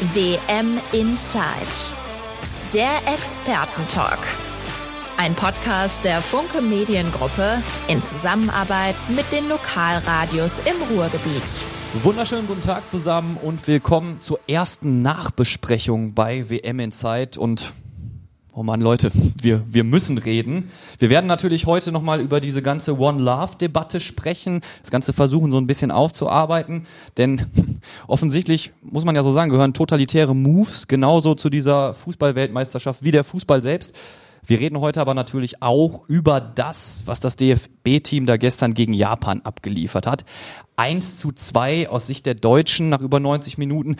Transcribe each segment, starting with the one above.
WM Inside. Der Expertentalk. Ein Podcast der Funke Mediengruppe in Zusammenarbeit mit den Lokalradios im Ruhrgebiet. Wunderschönen guten Tag zusammen und willkommen zur ersten Nachbesprechung bei WM Inside und Oh Mann, Leute, wir, wir müssen reden. Wir werden natürlich heute nochmal über diese ganze One Love-Debatte sprechen, das Ganze versuchen so ein bisschen aufzuarbeiten, denn offensichtlich, muss man ja so sagen, gehören totalitäre Moves genauso zu dieser Fußballweltmeisterschaft wie der Fußball selbst. Wir reden heute aber natürlich auch über das, was das DFB-Team da gestern gegen Japan abgeliefert hat. Eins zu zwei aus Sicht der Deutschen nach über 90 Minuten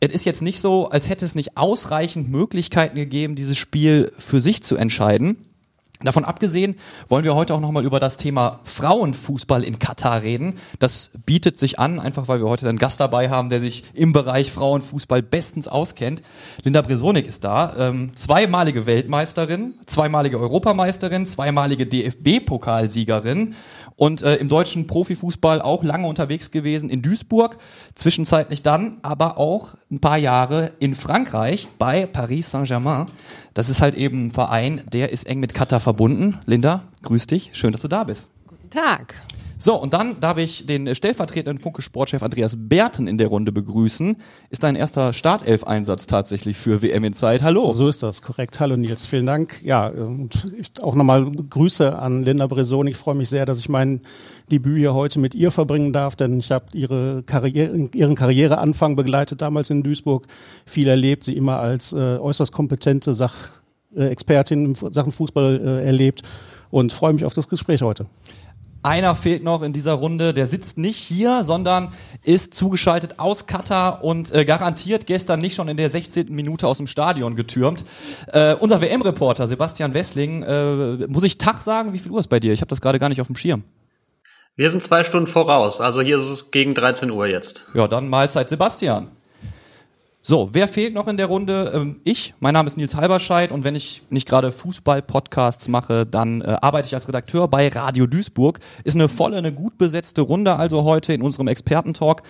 es ist jetzt nicht so, als hätte es nicht ausreichend Möglichkeiten gegeben, dieses Spiel für sich zu entscheiden. Davon abgesehen wollen wir heute auch nochmal über das Thema Frauenfußball in Katar reden. Das bietet sich an, einfach weil wir heute einen Gast dabei haben, der sich im Bereich Frauenfußball bestens auskennt. Linda Bresonik ist da, ähm, zweimalige Weltmeisterin, zweimalige Europameisterin, zweimalige DFB-Pokalsiegerin und äh, im deutschen Profifußball auch lange unterwegs gewesen in Duisburg, zwischenzeitlich dann aber auch ein paar Jahre in Frankreich bei Paris Saint-Germain. Das ist halt eben ein Verein, der ist eng mit Katar verbunden. Linda, grüß dich, schön, dass du da bist. Guten Tag. So, und dann darf ich den stellvertretenden Funke-Sportchef Andreas Berten in der Runde begrüßen. Ist dein erster Startelf-Einsatz tatsächlich für WM in Zeit? Hallo. So ist das, korrekt. Hallo Nils, vielen Dank. Ja, und auch nochmal Grüße an Linda Breson. Ich freue mich sehr, dass ich mein Debüt hier heute mit ihr verbringen darf, denn ich habe ihre Karriere, ihren Karriereanfang begleitet, damals in Duisburg. Viel erlebt, sie immer als äh, äußerst kompetente Sachexpertin in Sachen Fußball äh, erlebt und freue mich auf das Gespräch heute. Einer fehlt noch in dieser Runde, der sitzt nicht hier, sondern ist zugeschaltet aus Katar und äh, garantiert gestern nicht schon in der 16. Minute aus dem Stadion getürmt. Äh, unser WM-Reporter Sebastian Wessling, äh, muss ich Tag sagen, wie viel Uhr ist bei dir? Ich habe das gerade gar nicht auf dem Schirm. Wir sind zwei Stunden voraus, also hier ist es gegen 13 Uhr jetzt. Ja, dann Mahlzeit Sebastian. So, wer fehlt noch in der Runde? Ähm, ich, mein Name ist Nils Halberscheid und wenn ich nicht gerade Fußball-Podcasts mache, dann äh, arbeite ich als Redakteur bei Radio Duisburg. Ist eine volle, eine gut besetzte Runde also heute in unserem Expertentalk.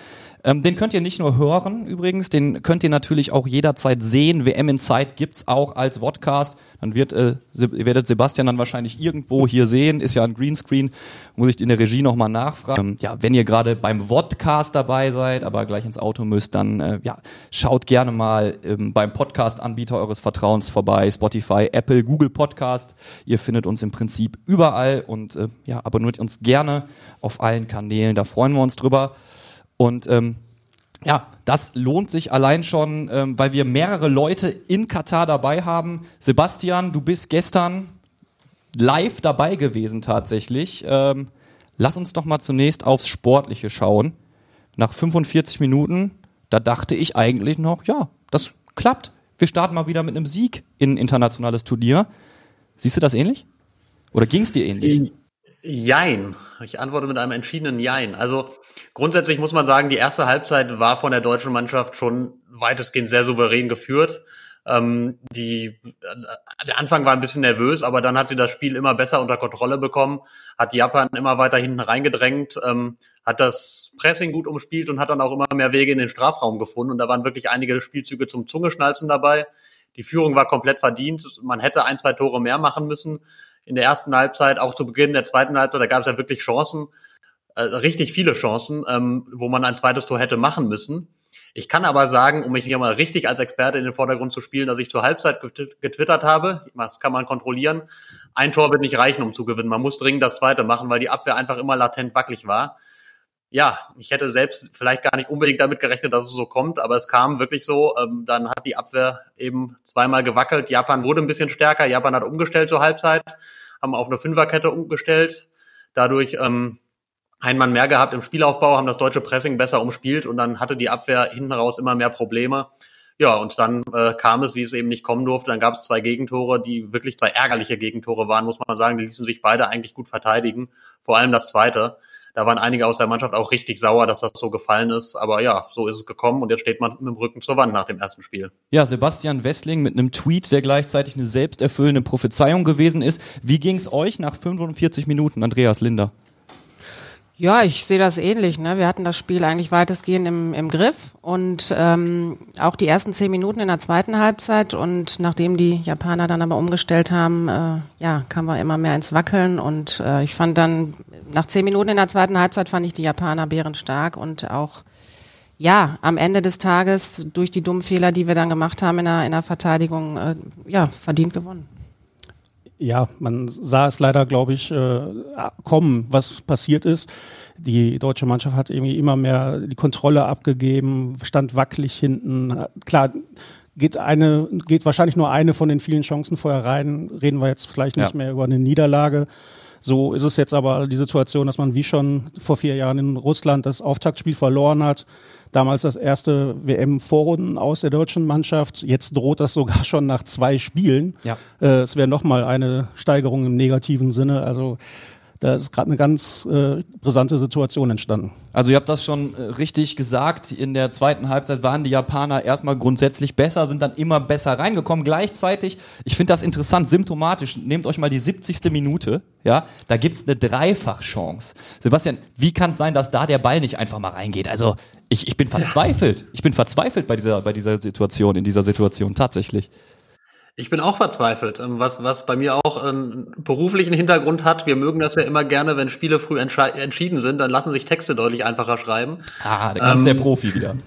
Ähm, den könnt ihr nicht nur hören übrigens, den könnt ihr natürlich auch jederzeit sehen. WM in Zeit gibt's auch als Podcast. Dann wird, äh, ihr werdet Sebastian dann wahrscheinlich irgendwo hier sehen, ist ja ein Greenscreen, muss ich in der Regie nochmal nachfragen. Ähm, ja, wenn ihr gerade beim Vodcast dabei seid, aber gleich ins Auto müsst, dann äh, ja, schaut gerne mal ähm, beim Podcast-Anbieter eures Vertrauens vorbei, Spotify, Apple, Google Podcast. Ihr findet uns im Prinzip überall und äh, ja, abonniert uns gerne auf allen Kanälen, da freuen wir uns drüber. Und ähm, ja, das lohnt sich allein schon, ähm, weil wir mehrere Leute in Katar dabei haben. Sebastian, du bist gestern live dabei gewesen tatsächlich. Ähm, lass uns doch mal zunächst aufs Sportliche schauen. Nach 45 Minuten, da dachte ich eigentlich noch, ja, das klappt. Wir starten mal wieder mit einem Sieg in ein internationales Turnier. Siehst du das ähnlich? Oder ging es dir ähnlich? Jein. Ich antworte mit einem entschiedenen Jein. Also grundsätzlich muss man sagen, die erste Halbzeit war von der deutschen Mannschaft schon weitestgehend sehr souverän geführt. Ähm, die, äh, der Anfang war ein bisschen nervös, aber dann hat sie das Spiel immer besser unter Kontrolle bekommen, hat Japan immer weiter hinten reingedrängt, ähm, hat das Pressing gut umspielt und hat dann auch immer mehr Wege in den Strafraum gefunden. Und da waren wirklich einige Spielzüge zum Zungeschnalzen dabei. Die Führung war komplett verdient. Man hätte ein, zwei Tore mehr machen müssen in der ersten Halbzeit, auch zu Beginn der zweiten Halbzeit, da gab es ja wirklich Chancen, äh, richtig viele Chancen, ähm, wo man ein zweites Tor hätte machen müssen. Ich kann aber sagen, um mich hier mal richtig als Experte in den Vordergrund zu spielen, dass ich zur Halbzeit getwittert habe. Das kann man kontrollieren. Ein Tor wird nicht reichen, um zu gewinnen. Man muss dringend das zweite machen, weil die Abwehr einfach immer latent wackelig war. Ja, ich hätte selbst vielleicht gar nicht unbedingt damit gerechnet, dass es so kommt, aber es kam wirklich so. Ähm, dann hat die Abwehr eben zweimal gewackelt. Japan wurde ein bisschen stärker. Japan hat umgestellt zur Halbzeit haben auf eine Fünferkette umgestellt. Dadurch ähm, ein Mann mehr gehabt im Spielaufbau, haben das deutsche Pressing besser umspielt und dann hatte die Abwehr hinten raus immer mehr Probleme. Ja, und dann äh, kam es, wie es eben nicht kommen durfte. Dann gab es zwei Gegentore, die wirklich zwei ärgerliche Gegentore waren, muss man sagen. Die ließen sich beide eigentlich gut verteidigen. Vor allem das zweite. Da waren einige aus der Mannschaft auch richtig sauer, dass das so gefallen ist. Aber ja, so ist es gekommen und jetzt steht man mit dem Rücken zur Wand nach dem ersten Spiel. Ja, Sebastian Wessling mit einem Tweet, der gleichzeitig eine selbsterfüllende Prophezeiung gewesen ist. Wie ging es euch nach 45 Minuten, Andreas Linder? Ja, ich sehe das ähnlich. Ne? Wir hatten das Spiel eigentlich weitestgehend im, im Griff und ähm, auch die ersten zehn Minuten in der zweiten Halbzeit und nachdem die Japaner dann aber umgestellt haben, äh, ja, kam wir immer mehr ins Wackeln und äh, ich fand dann nach zehn Minuten in der zweiten Halbzeit fand ich die Japaner bärenstark und auch ja, am Ende des Tages durch die dummen Fehler, die wir dann gemacht haben in der, in der Verteidigung, äh, ja, verdient gewonnen. Ja, man sah es leider, glaube ich, äh, kommen, was passiert ist. Die deutsche Mannschaft hat irgendwie immer mehr die Kontrolle abgegeben, stand wackelig hinten. Klar, geht eine, geht wahrscheinlich nur eine von den vielen Chancen vorher rein. Reden wir jetzt vielleicht nicht ja. mehr über eine Niederlage. So ist es jetzt aber die Situation, dass man wie schon vor vier Jahren in Russland das Auftaktspiel verloren hat damals das erste WM-Vorrunden aus der deutschen Mannschaft. Jetzt droht das sogar schon nach zwei Spielen. Ja. Äh, es wäre nochmal eine Steigerung im negativen Sinne. Also da ist gerade eine ganz äh, brisante Situation entstanden. Also ihr habt das schon äh, richtig gesagt. In der zweiten Halbzeit waren die Japaner erstmal grundsätzlich besser, sind dann immer besser reingekommen. Gleichzeitig, ich finde das interessant, symptomatisch, nehmt euch mal die 70. Minute, ja, da gibt's eine Dreifachchance. Sebastian, wie kann es sein, dass da der Ball nicht einfach mal reingeht? Also ich, ich bin verzweifelt. Ich bin verzweifelt bei dieser, bei dieser Situation, in dieser Situation tatsächlich. Ich bin auch verzweifelt, ähm, was, was bei mir auch einen beruflichen Hintergrund hat. Wir mögen das ja immer gerne, wenn Spiele früh entschieden sind, dann lassen sich Texte deutlich einfacher schreiben. Ah, da kannst ähm, der Profi wieder.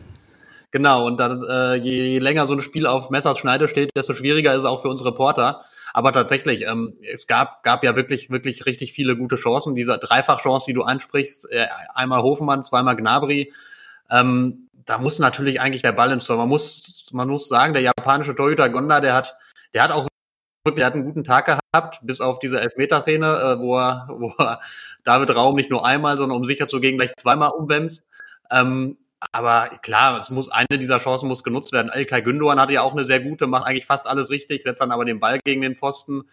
Genau, und dann äh, je länger so ein Spiel auf Messers Schneide steht, desto schwieriger ist es auch für uns Reporter. Aber tatsächlich, ähm, es gab, gab ja wirklich, wirklich richtig viele gute Chancen. Diese Dreifachchance, die du ansprichst, äh, einmal Hofmann, zweimal Gnabry. Ähm, da muss natürlich eigentlich der Ball ins Tor. Man muss, man muss sagen, der japanische Torhüter Gonda, der hat der hat auch der hat einen guten Tag gehabt, bis auf diese Elfmeterszene, äh, wo er, wo er David Raum nicht nur einmal, sondern um sicher zu gehen, gleich zweimal umwämst. Ähm, aber klar, es muss eine dieser Chancen muss genutzt werden. Ilkay Gündogan hatte ja auch eine sehr gute, macht eigentlich fast alles richtig, setzt dann aber den Ball gegen den Pfosten.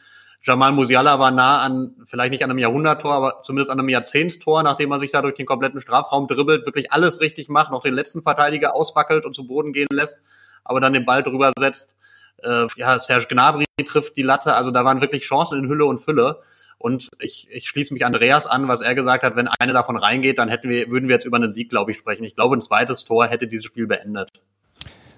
Jamal Musiala war nah an, vielleicht nicht an einem Jahrhunderttor, aber zumindest an einem Jahrzehnttor, nachdem er sich da durch den kompletten Strafraum dribbelt, wirklich alles richtig macht, noch den letzten Verteidiger auswackelt und zu Boden gehen lässt, aber dann den Ball drüber setzt. Äh, ja, Serge Gnabry trifft die Latte. Also da waren wirklich Chancen in Hülle und Fülle. Und ich, ich schließe mich Andreas an, was er gesagt hat, wenn eine davon reingeht, dann hätten wir, würden wir jetzt über einen Sieg, glaube ich, sprechen. Ich glaube, ein zweites Tor hätte dieses Spiel beendet.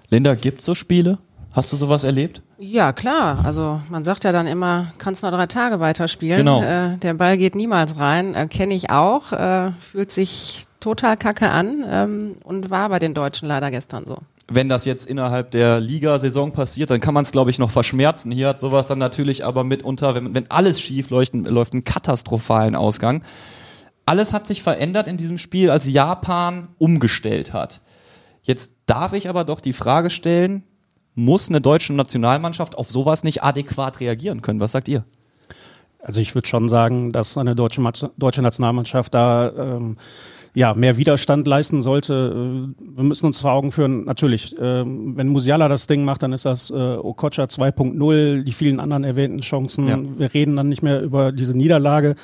Linda, gibt so Spiele? Hast du sowas erlebt? Ja, klar. Also man sagt ja dann immer, kannst nur drei Tage weiterspielen. Genau. Äh, der Ball geht niemals rein. Äh, Kenne ich auch. Äh, fühlt sich total kacke an ähm, und war bei den Deutschen leider gestern so wenn das jetzt innerhalb der Liga-Saison passiert, dann kann man es, glaube ich, noch verschmerzen. Hier hat sowas dann natürlich aber mitunter, wenn, wenn alles schief läuft, läuft einen katastrophalen Ausgang. Alles hat sich verändert in diesem Spiel, als Japan umgestellt hat. Jetzt darf ich aber doch die Frage stellen, muss eine deutsche Nationalmannschaft auf sowas nicht adäquat reagieren können? Was sagt ihr? Also ich würde schon sagen, dass eine deutsche, deutsche Nationalmannschaft da ähm, ja, mehr Widerstand leisten sollte. Äh, wir müssen uns vor Augen führen, natürlich, äh, wenn Musiala das Ding macht, dann ist das äh, Okocha 2.0, die vielen anderen erwähnten Chancen. Ja. Wir reden dann nicht mehr über diese Niederlage.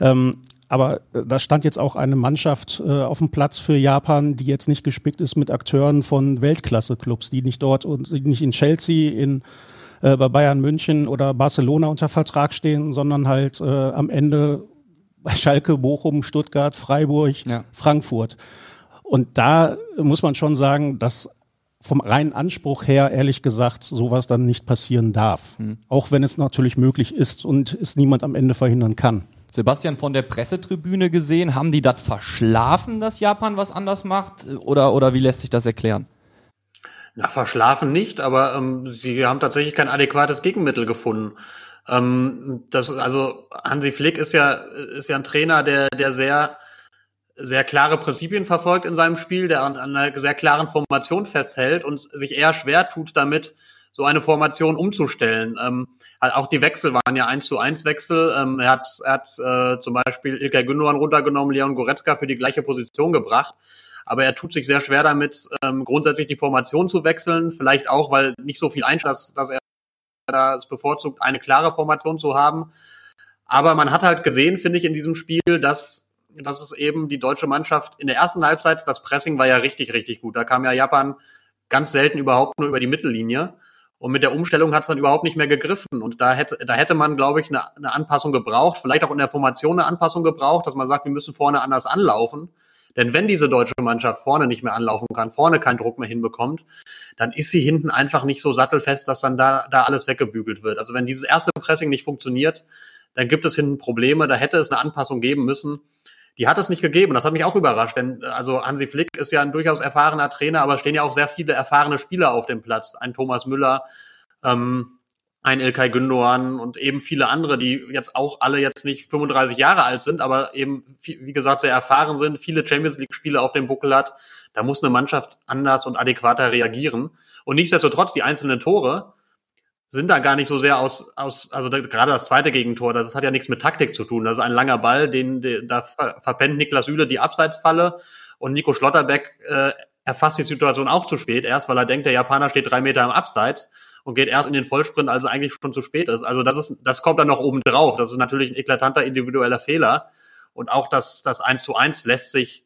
Ähm, aber da stand jetzt auch eine Mannschaft äh, auf dem Platz für Japan, die jetzt nicht gespickt ist mit Akteuren von Weltklasse-Clubs, die nicht dort und nicht in Chelsea, in äh, bei Bayern München oder Barcelona unter Vertrag stehen, sondern halt äh, am Ende bei Schalke, Bochum, Stuttgart, Freiburg, ja. Frankfurt. Und da muss man schon sagen, dass vom reinen Anspruch her, ehrlich gesagt, sowas dann nicht passieren darf. Hm. Auch wenn es natürlich möglich ist und es niemand am Ende verhindern kann. Sebastian, von der Pressetribüne gesehen, haben die das verschlafen, dass Japan was anders macht? Oder, oder wie lässt sich das erklären? Na, verschlafen nicht, aber ähm, sie haben tatsächlich kein adäquates Gegenmittel gefunden. Ähm, das, also Hansi Flick ist ja, ist ja ein Trainer, der, der sehr, sehr klare Prinzipien verfolgt in seinem Spiel, der an, an einer sehr klaren Formation festhält und sich eher schwer tut damit, so eine Formation umzustellen. Ähm, auch die Wechsel waren ja eins zu eins Wechsel. Ähm, er hat, er hat äh, zum Beispiel Ilkay Gündogan runtergenommen, Leon Goretzka für die gleiche Position gebracht. Aber er tut sich sehr schwer damit, ähm, grundsätzlich die Formation zu wechseln. Vielleicht auch, weil nicht so viel einschätzt, dass, dass er da es bevorzugt, eine klare Formation zu haben. Aber man hat halt gesehen, finde ich, in diesem Spiel, dass, dass es eben die deutsche Mannschaft in der ersten Halbzeit, das Pressing war ja richtig, richtig gut. Da kam ja Japan ganz selten überhaupt nur über die Mittellinie. Und mit der Umstellung hat es dann überhaupt nicht mehr gegriffen. Und da hätte, da hätte man, glaube ich, eine, eine Anpassung gebraucht, vielleicht auch in der Formation eine Anpassung gebraucht, dass man sagt, wir müssen vorne anders anlaufen. Denn wenn diese deutsche Mannschaft vorne nicht mehr anlaufen kann, vorne keinen Druck mehr hinbekommt, dann ist sie hinten einfach nicht so sattelfest, dass dann da, da alles weggebügelt wird. Also wenn dieses erste Pressing nicht funktioniert, dann gibt es hinten Probleme. Da hätte es eine Anpassung geben müssen. Die hat es nicht gegeben. Das hat mich auch überrascht, denn also Hansi Flick ist ja ein durchaus erfahrener Trainer, aber stehen ja auch sehr viele erfahrene Spieler auf dem Platz. Ein Thomas Müller, ähm, ein Ilkay Gündoğan und eben viele andere, die jetzt auch alle jetzt nicht 35 Jahre alt sind, aber eben, wie gesagt, sehr erfahren sind, viele Champions League-Spiele auf dem Buckel hat. Da muss eine Mannschaft anders und adäquater reagieren. Und nichtsdestotrotz, die einzelnen Tore sind da gar nicht so sehr aus, aus also da, gerade das zweite Gegentor, das hat ja nichts mit Taktik zu tun. Das ist ein langer Ball, den, den da verpennt Niklas Süle die Abseitsfalle und Nico Schlotterbeck äh, erfasst die Situation auch zu spät erst, weil er denkt, der Japaner steht drei Meter im Abseits und geht erst in den Vollsprint, als es eigentlich schon zu spät ist. Also das ist, das kommt dann noch oben drauf. Das ist natürlich ein eklatanter individueller Fehler. Und auch das, das 1 zu 1 lässt sich,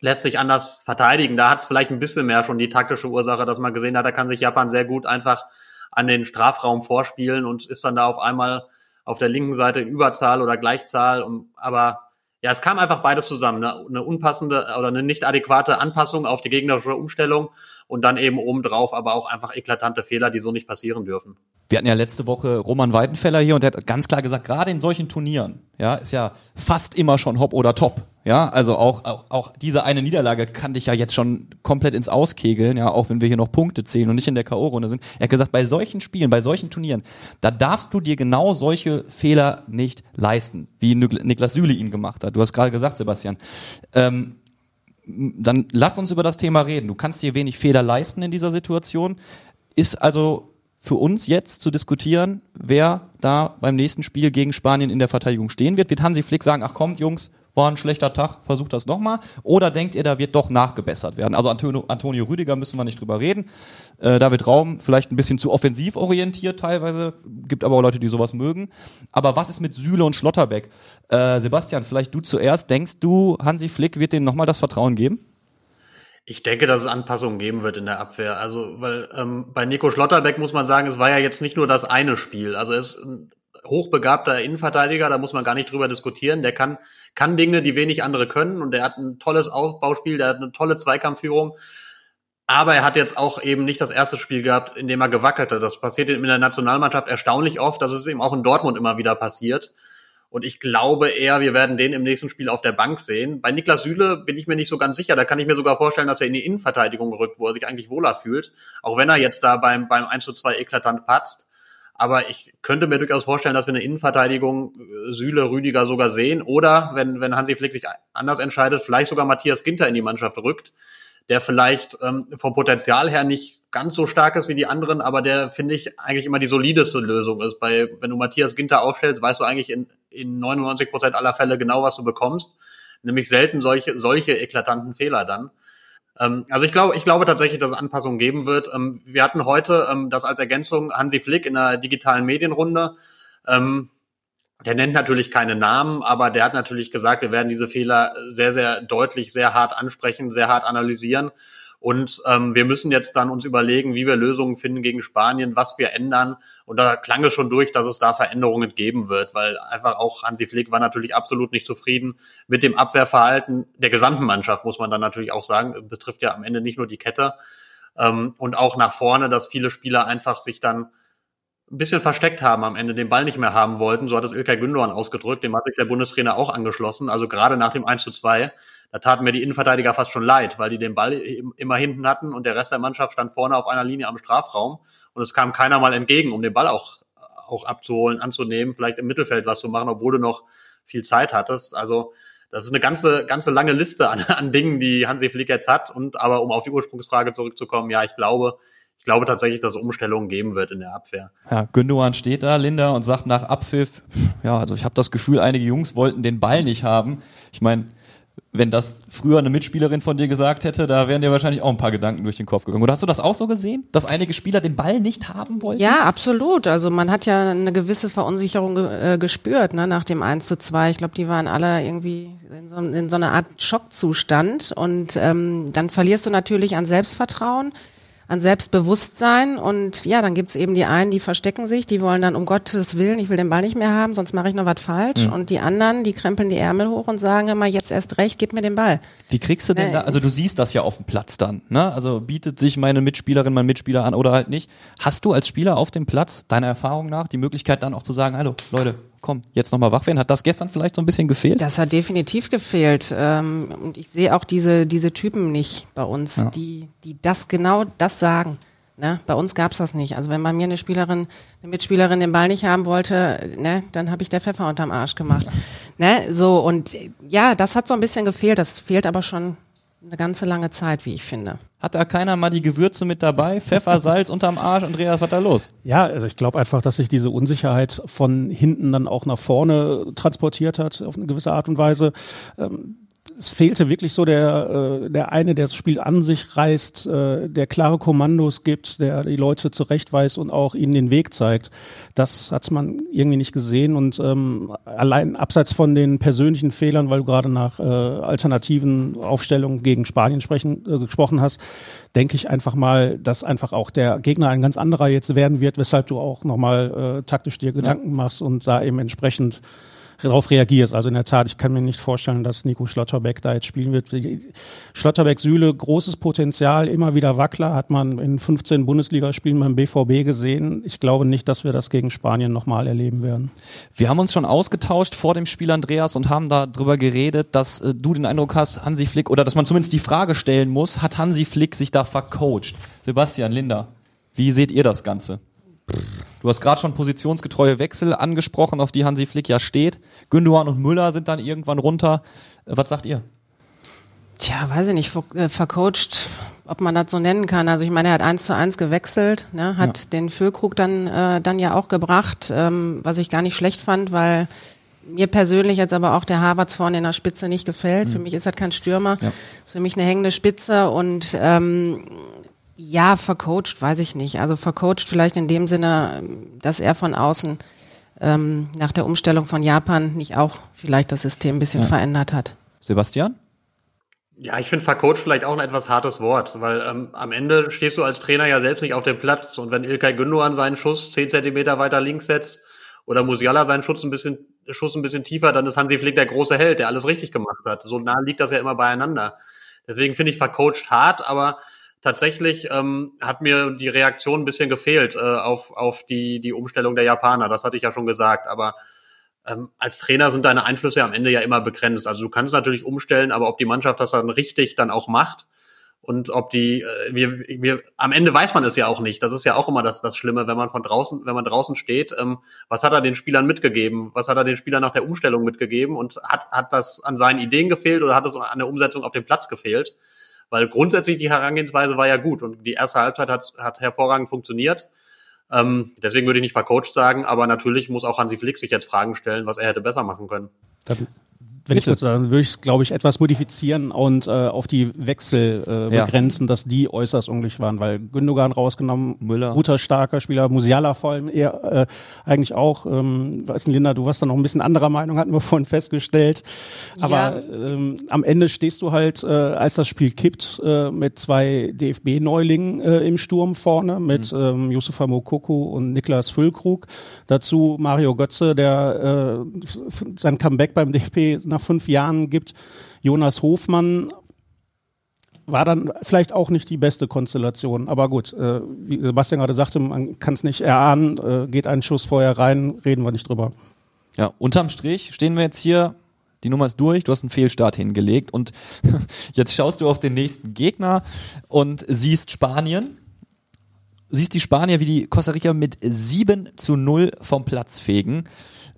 lässt sich anders verteidigen. Da hat es vielleicht ein bisschen mehr schon die taktische Ursache, dass man gesehen hat, da kann sich Japan sehr gut einfach an den Strafraum vorspielen und ist dann da auf einmal auf der linken Seite Überzahl oder Gleichzahl. aber ja, es kam einfach beides zusammen. Ne? Eine unpassende oder eine nicht adäquate Anpassung auf die gegnerische Umstellung und dann eben obendrauf aber auch einfach eklatante Fehler, die so nicht passieren dürfen. Wir hatten ja letzte Woche Roman Weidenfeller hier und der hat ganz klar gesagt, gerade in solchen Turnieren, ja, ist ja fast immer schon Hop oder Top. Ja, also auch, auch, auch diese eine Niederlage kann dich ja jetzt schon komplett ins Auskegeln, ja, auch wenn wir hier noch Punkte zählen und nicht in der K.O.-Runde sind. Er hat gesagt, bei solchen Spielen, bei solchen Turnieren, da darfst du dir genau solche Fehler nicht leisten, wie Niklas Süle ihn gemacht hat. Du hast gerade gesagt, Sebastian. Ähm, dann lass uns über das Thema reden. Du kannst dir wenig Fehler leisten in dieser Situation. Ist also für uns jetzt zu diskutieren, wer da beim nächsten Spiel gegen Spanien in der Verteidigung stehen wird. Wird Hansi Flick sagen, ach kommt Jungs, war ein schlechter Tag, versucht das nochmal. Oder denkt ihr, da wird doch nachgebessert werden? Also Antonio, Antonio Rüdiger müssen wir nicht drüber reden. Äh, David Raum vielleicht ein bisschen zu offensiv orientiert teilweise, gibt aber auch Leute, die sowas mögen. Aber was ist mit Süle und Schlotterbeck? Äh, Sebastian, vielleicht du zuerst. Denkst du, Hansi Flick wird denen nochmal das Vertrauen geben? Ich denke, dass es Anpassungen geben wird in der Abwehr. Also, weil ähm, bei Nico Schlotterbeck muss man sagen, es war ja jetzt nicht nur das eine Spiel. Also es ist ein hochbegabter Innenverteidiger, da muss man gar nicht drüber diskutieren. Der kann, kann Dinge, die wenig andere können und der hat ein tolles Aufbauspiel, der hat eine tolle Zweikampfführung. Aber er hat jetzt auch eben nicht das erste Spiel gehabt, in dem er gewackelte. Das passiert in der Nationalmannschaft erstaunlich oft. Das ist eben auch in Dortmund immer wieder passiert. Und ich glaube eher, wir werden den im nächsten Spiel auf der Bank sehen. Bei Niklas Süle bin ich mir nicht so ganz sicher. Da kann ich mir sogar vorstellen, dass er in die Innenverteidigung rückt, wo er sich eigentlich wohler fühlt. Auch wenn er jetzt da beim, beim 1 zu 2 eklatant patzt. Aber ich könnte mir durchaus vorstellen, dass wir eine Innenverteidigung äh, Süle, Rüdiger sogar sehen. Oder wenn, wenn Hansi Flick sich anders entscheidet, vielleicht sogar Matthias Ginter in die Mannschaft rückt, der vielleicht ähm, vom Potenzial her nicht ganz so stark ist wie die anderen, aber der, finde ich, eigentlich immer die solideste Lösung ist. Bei, wenn du Matthias Ginter aufstellst, weißt du eigentlich in, in 99 Prozent aller Fälle genau, was du bekommst. Nämlich selten solche, solche eklatanten Fehler dann. Ähm, also ich glaube, ich glaube tatsächlich, dass es Anpassungen geben wird. Ähm, wir hatten heute ähm, das als Ergänzung Hansi Flick in der digitalen Medienrunde. Ähm, der nennt natürlich keine Namen, aber der hat natürlich gesagt, wir werden diese Fehler sehr, sehr deutlich, sehr hart ansprechen, sehr hart analysieren. Und ähm, wir müssen jetzt dann uns überlegen, wie wir Lösungen finden gegen Spanien, was wir ändern. Und da klang es schon durch, dass es da Veränderungen geben wird, weil einfach auch Hansi Flick war natürlich absolut nicht zufrieden mit dem Abwehrverhalten der gesamten Mannschaft, muss man dann natürlich auch sagen. Betrifft ja am Ende nicht nur die Kette. Ähm, und auch nach vorne, dass viele Spieler einfach sich dann ein bisschen versteckt haben am Ende, den Ball nicht mehr haben wollten. So hat es Ilkay Gündoğan ausgedrückt. Dem hat sich der Bundestrainer auch angeschlossen. Also gerade nach dem 1 zu 2, da taten mir die Innenverteidiger fast schon leid, weil die den Ball immer hinten hatten und der Rest der Mannschaft stand vorne auf einer Linie am Strafraum. Und es kam keiner mal entgegen, um den Ball auch, auch abzuholen, anzunehmen, vielleicht im Mittelfeld was zu machen, obwohl du noch viel Zeit hattest. Also das ist eine ganze, ganze lange Liste an, an Dingen, die Hansi Flick jetzt hat. Und aber um auf die Ursprungsfrage zurückzukommen, ja, ich glaube, ich glaube tatsächlich, dass es Umstellungen geben wird in der Abwehr. Ja, Gündogan steht da, Linda, und sagt nach Abpfiff, ja, also ich habe das Gefühl, einige Jungs wollten den Ball nicht haben. Ich meine, wenn das früher eine Mitspielerin von dir gesagt hätte, da wären dir wahrscheinlich auch ein paar Gedanken durch den Kopf gegangen. Oder hast du das auch so gesehen, dass einige Spieler den Ball nicht haben wollten? Ja, absolut. Also man hat ja eine gewisse Verunsicherung äh, gespürt ne, nach dem 1 zu 2. Ich glaube, die waren alle irgendwie in so, in so einer Art Schockzustand. Und ähm, dann verlierst du natürlich an Selbstvertrauen. An Selbstbewusstsein und ja, dann gibt's eben die einen, die verstecken sich, die wollen dann um Gottes Willen, ich will den Ball nicht mehr haben, sonst mache ich noch was falsch mhm. und die anderen, die krempeln die Ärmel hoch und sagen immer, jetzt erst recht, gib mir den Ball. Wie kriegst du denn äh, da, also du siehst das ja auf dem Platz dann, ne? Also bietet sich meine Mitspielerin, mein Mitspieler an oder halt nicht. Hast du als Spieler auf dem Platz, deiner Erfahrung nach, die Möglichkeit dann auch zu sagen, hallo Leute, komm, jetzt nochmal wach werden. Hat das gestern vielleicht so ein bisschen gefehlt? Das hat definitiv gefehlt. Ähm, und ich sehe auch diese, diese Typen nicht bei uns, ja. die, die das genau das sagen. Ne? Bei uns gab's das nicht. Also wenn bei mir eine Spielerin, eine Mitspielerin den Ball nicht haben wollte, ne, dann habe ich der Pfeffer unterm Arsch gemacht. ne? So, und ja, das hat so ein bisschen gefehlt. Das fehlt aber schon eine ganze lange Zeit, wie ich finde. Hat da keiner mal die Gewürze mit dabei? Pfeffer, Salz unterm Arsch, Andreas, was da los? Ja, also ich glaube einfach, dass sich diese Unsicherheit von hinten dann auch nach vorne transportiert hat, auf eine gewisse Art und Weise. Ähm, es fehlte wirklich so der, äh, der eine, der das Spiel an sich reißt, äh, der klare Kommandos gibt, der die Leute zurechtweist und auch ihnen den Weg zeigt. Das hat man irgendwie nicht gesehen und ähm, allein abseits von den persönlichen Fehlern, weil du gerade nach äh, alternativen Aufstellungen gegen Spanien sprechen, äh, gesprochen hast, denke ich einfach mal, dass einfach auch der Gegner ein ganz anderer jetzt werden wird, weshalb du auch nochmal äh, taktisch dir Gedanken ja. machst und da eben entsprechend darauf reagierst. Also in der Tat, ich kann mir nicht vorstellen, dass Nico Schlotterbeck da jetzt spielen wird. Schlotterbeck-Süle, großes Potenzial, immer wieder Wackler, hat man in 15 Bundesligaspielen beim BVB gesehen. Ich glaube nicht, dass wir das gegen Spanien nochmal erleben werden. Wir haben uns schon ausgetauscht vor dem Spiel, Andreas, und haben darüber geredet, dass äh, du den Eindruck hast, Hansi Flick, oder dass man zumindest die Frage stellen muss, hat Hansi Flick sich da vercoacht? Sebastian, Linda, wie seht ihr das Ganze? Du hast gerade schon positionsgetreue Wechsel angesprochen, auf die Hansi Flick ja steht. Gündogan und Müller sind dann irgendwann runter. Äh, was sagt ihr? Tja, weiß ich nicht, äh, vercoacht, ob man das so nennen kann. Also ich meine, er hat eins zu eins gewechselt, ne, hat ja. den Füllkrug dann, äh, dann ja auch gebracht, ähm, was ich gar nicht schlecht fand, weil mir persönlich jetzt aber auch der Havertz vorne in der Spitze nicht gefällt. Mhm. Für mich ist er kein Stürmer. Ja. Ist für mich eine hängende Spitze und ähm, ja, vercoacht, weiß ich nicht. Also vercoacht vielleicht in dem Sinne, dass er von außen ähm, nach der Umstellung von Japan nicht auch vielleicht das System ein bisschen ja. verändert hat. Sebastian? Ja, ich finde vercoacht vielleicht auch ein etwas hartes Wort, weil ähm, am Ende stehst du als Trainer ja selbst nicht auf dem Platz und wenn Ilkay Gündogan seinen Schuss zehn Zentimeter weiter links setzt oder Musiala seinen Schuss ein bisschen Schuss ein bisschen tiefer, dann ist Hansi Flick der große Held, der alles richtig gemacht hat. So nah liegt das ja immer beieinander. Deswegen finde ich vercoacht hart, aber tatsächlich ähm, hat mir die Reaktion ein bisschen gefehlt äh, auf, auf die, die Umstellung der Japaner. Das hatte ich ja schon gesagt. Aber ähm, als Trainer sind deine Einflüsse am Ende ja immer begrenzt. Also du kannst natürlich umstellen, aber ob die Mannschaft das dann richtig dann auch macht und ob die, äh, wir, wir, am Ende weiß man es ja auch nicht. Das ist ja auch immer das, das Schlimme, wenn man von draußen, wenn man draußen steht. Ähm, was hat er den Spielern mitgegeben? Was hat er den Spielern nach der Umstellung mitgegeben? Und hat, hat das an seinen Ideen gefehlt oder hat es an der Umsetzung auf dem Platz gefehlt? Weil grundsätzlich die Herangehensweise war ja gut und die erste Halbzeit hat, hat hervorragend funktioniert. Ähm, deswegen würde ich nicht vercoacht sagen, aber natürlich muss auch Hansi Flick sich jetzt Fragen stellen, was er hätte besser machen können. Dann wenn Bitte. ich kurz, dann würde ich es, glaube ich, etwas modifizieren und äh, auf die Wechsel äh, ja. begrenzen, dass die äußerst unglücklich waren, weil Gündogan rausgenommen, Müller, guter, starker Spieler, Musiala vor allem eher äh, eigentlich auch. Ähm, weiß nicht, Linda, du warst da noch ein bisschen anderer Meinung, hatten wir vorhin festgestellt. Aber ja. ähm, am Ende stehst du halt, äh, als das Spiel kippt, äh, mit zwei DFB-Neulingen äh, im Sturm vorne, mit mhm. ähm, Yusufa Mokoko und Niklas Füllkrug. Dazu Mario Götze, der äh, sein Comeback beim DFB nach fünf Jahren gibt. Jonas Hofmann war dann vielleicht auch nicht die beste Konstellation. Aber gut, äh, wie Sebastian gerade sagte, man kann es nicht erahnen, äh, geht ein Schuss vorher rein, reden wir nicht drüber. Ja, unterm Strich stehen wir jetzt hier, die Nummer ist durch, du hast einen Fehlstart hingelegt und jetzt schaust du auf den nächsten Gegner und siehst Spanien. Siehst die Spanier, wie die Costa Rica mit 7 zu 0 vom Platz fegen.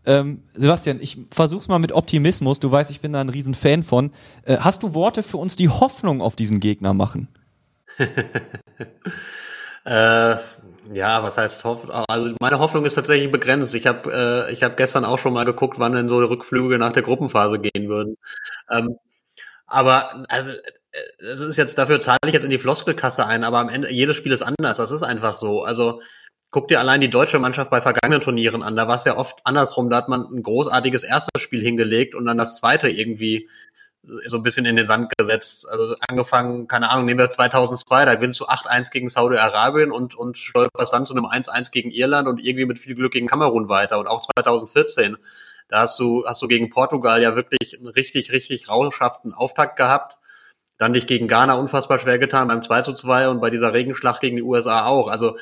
Ähm, Sebastian, ich versuch's mal mit Optimismus. Du weißt, ich bin da ein riesen Fan von. Äh, hast du Worte für uns, die Hoffnung auf diesen Gegner machen? äh, ja, was heißt Hoffnung? Also meine Hoffnung ist tatsächlich begrenzt. Ich habe äh, ich hab gestern auch schon mal geguckt, wann denn so Rückflüge nach der Gruppenphase gehen würden. Ähm, aber also, das ist jetzt dafür zahle ich jetzt in die Floskelkasse ein, aber am Ende jedes Spiel ist anders. Das ist einfach so. Also Guck dir allein die deutsche Mannschaft bei vergangenen Turnieren an. Da war es ja oft andersrum. Da hat man ein großartiges erstes Spiel hingelegt und dann das zweite irgendwie so ein bisschen in den Sand gesetzt. Also angefangen, keine Ahnung, nehmen wir 2002, da gewinnst du 8-1 gegen Saudi-Arabien und, und stolperst dann zu einem 1-1 gegen Irland und irgendwie mit viel Glück gegen Kamerun weiter. Und auch 2014, da hast du, hast du gegen Portugal ja wirklich einen richtig, richtig rauschhaften Auftakt gehabt. Dann dich gegen Ghana unfassbar schwer getan beim 2 zu 2 und bei dieser Regenschlacht gegen die USA auch. Also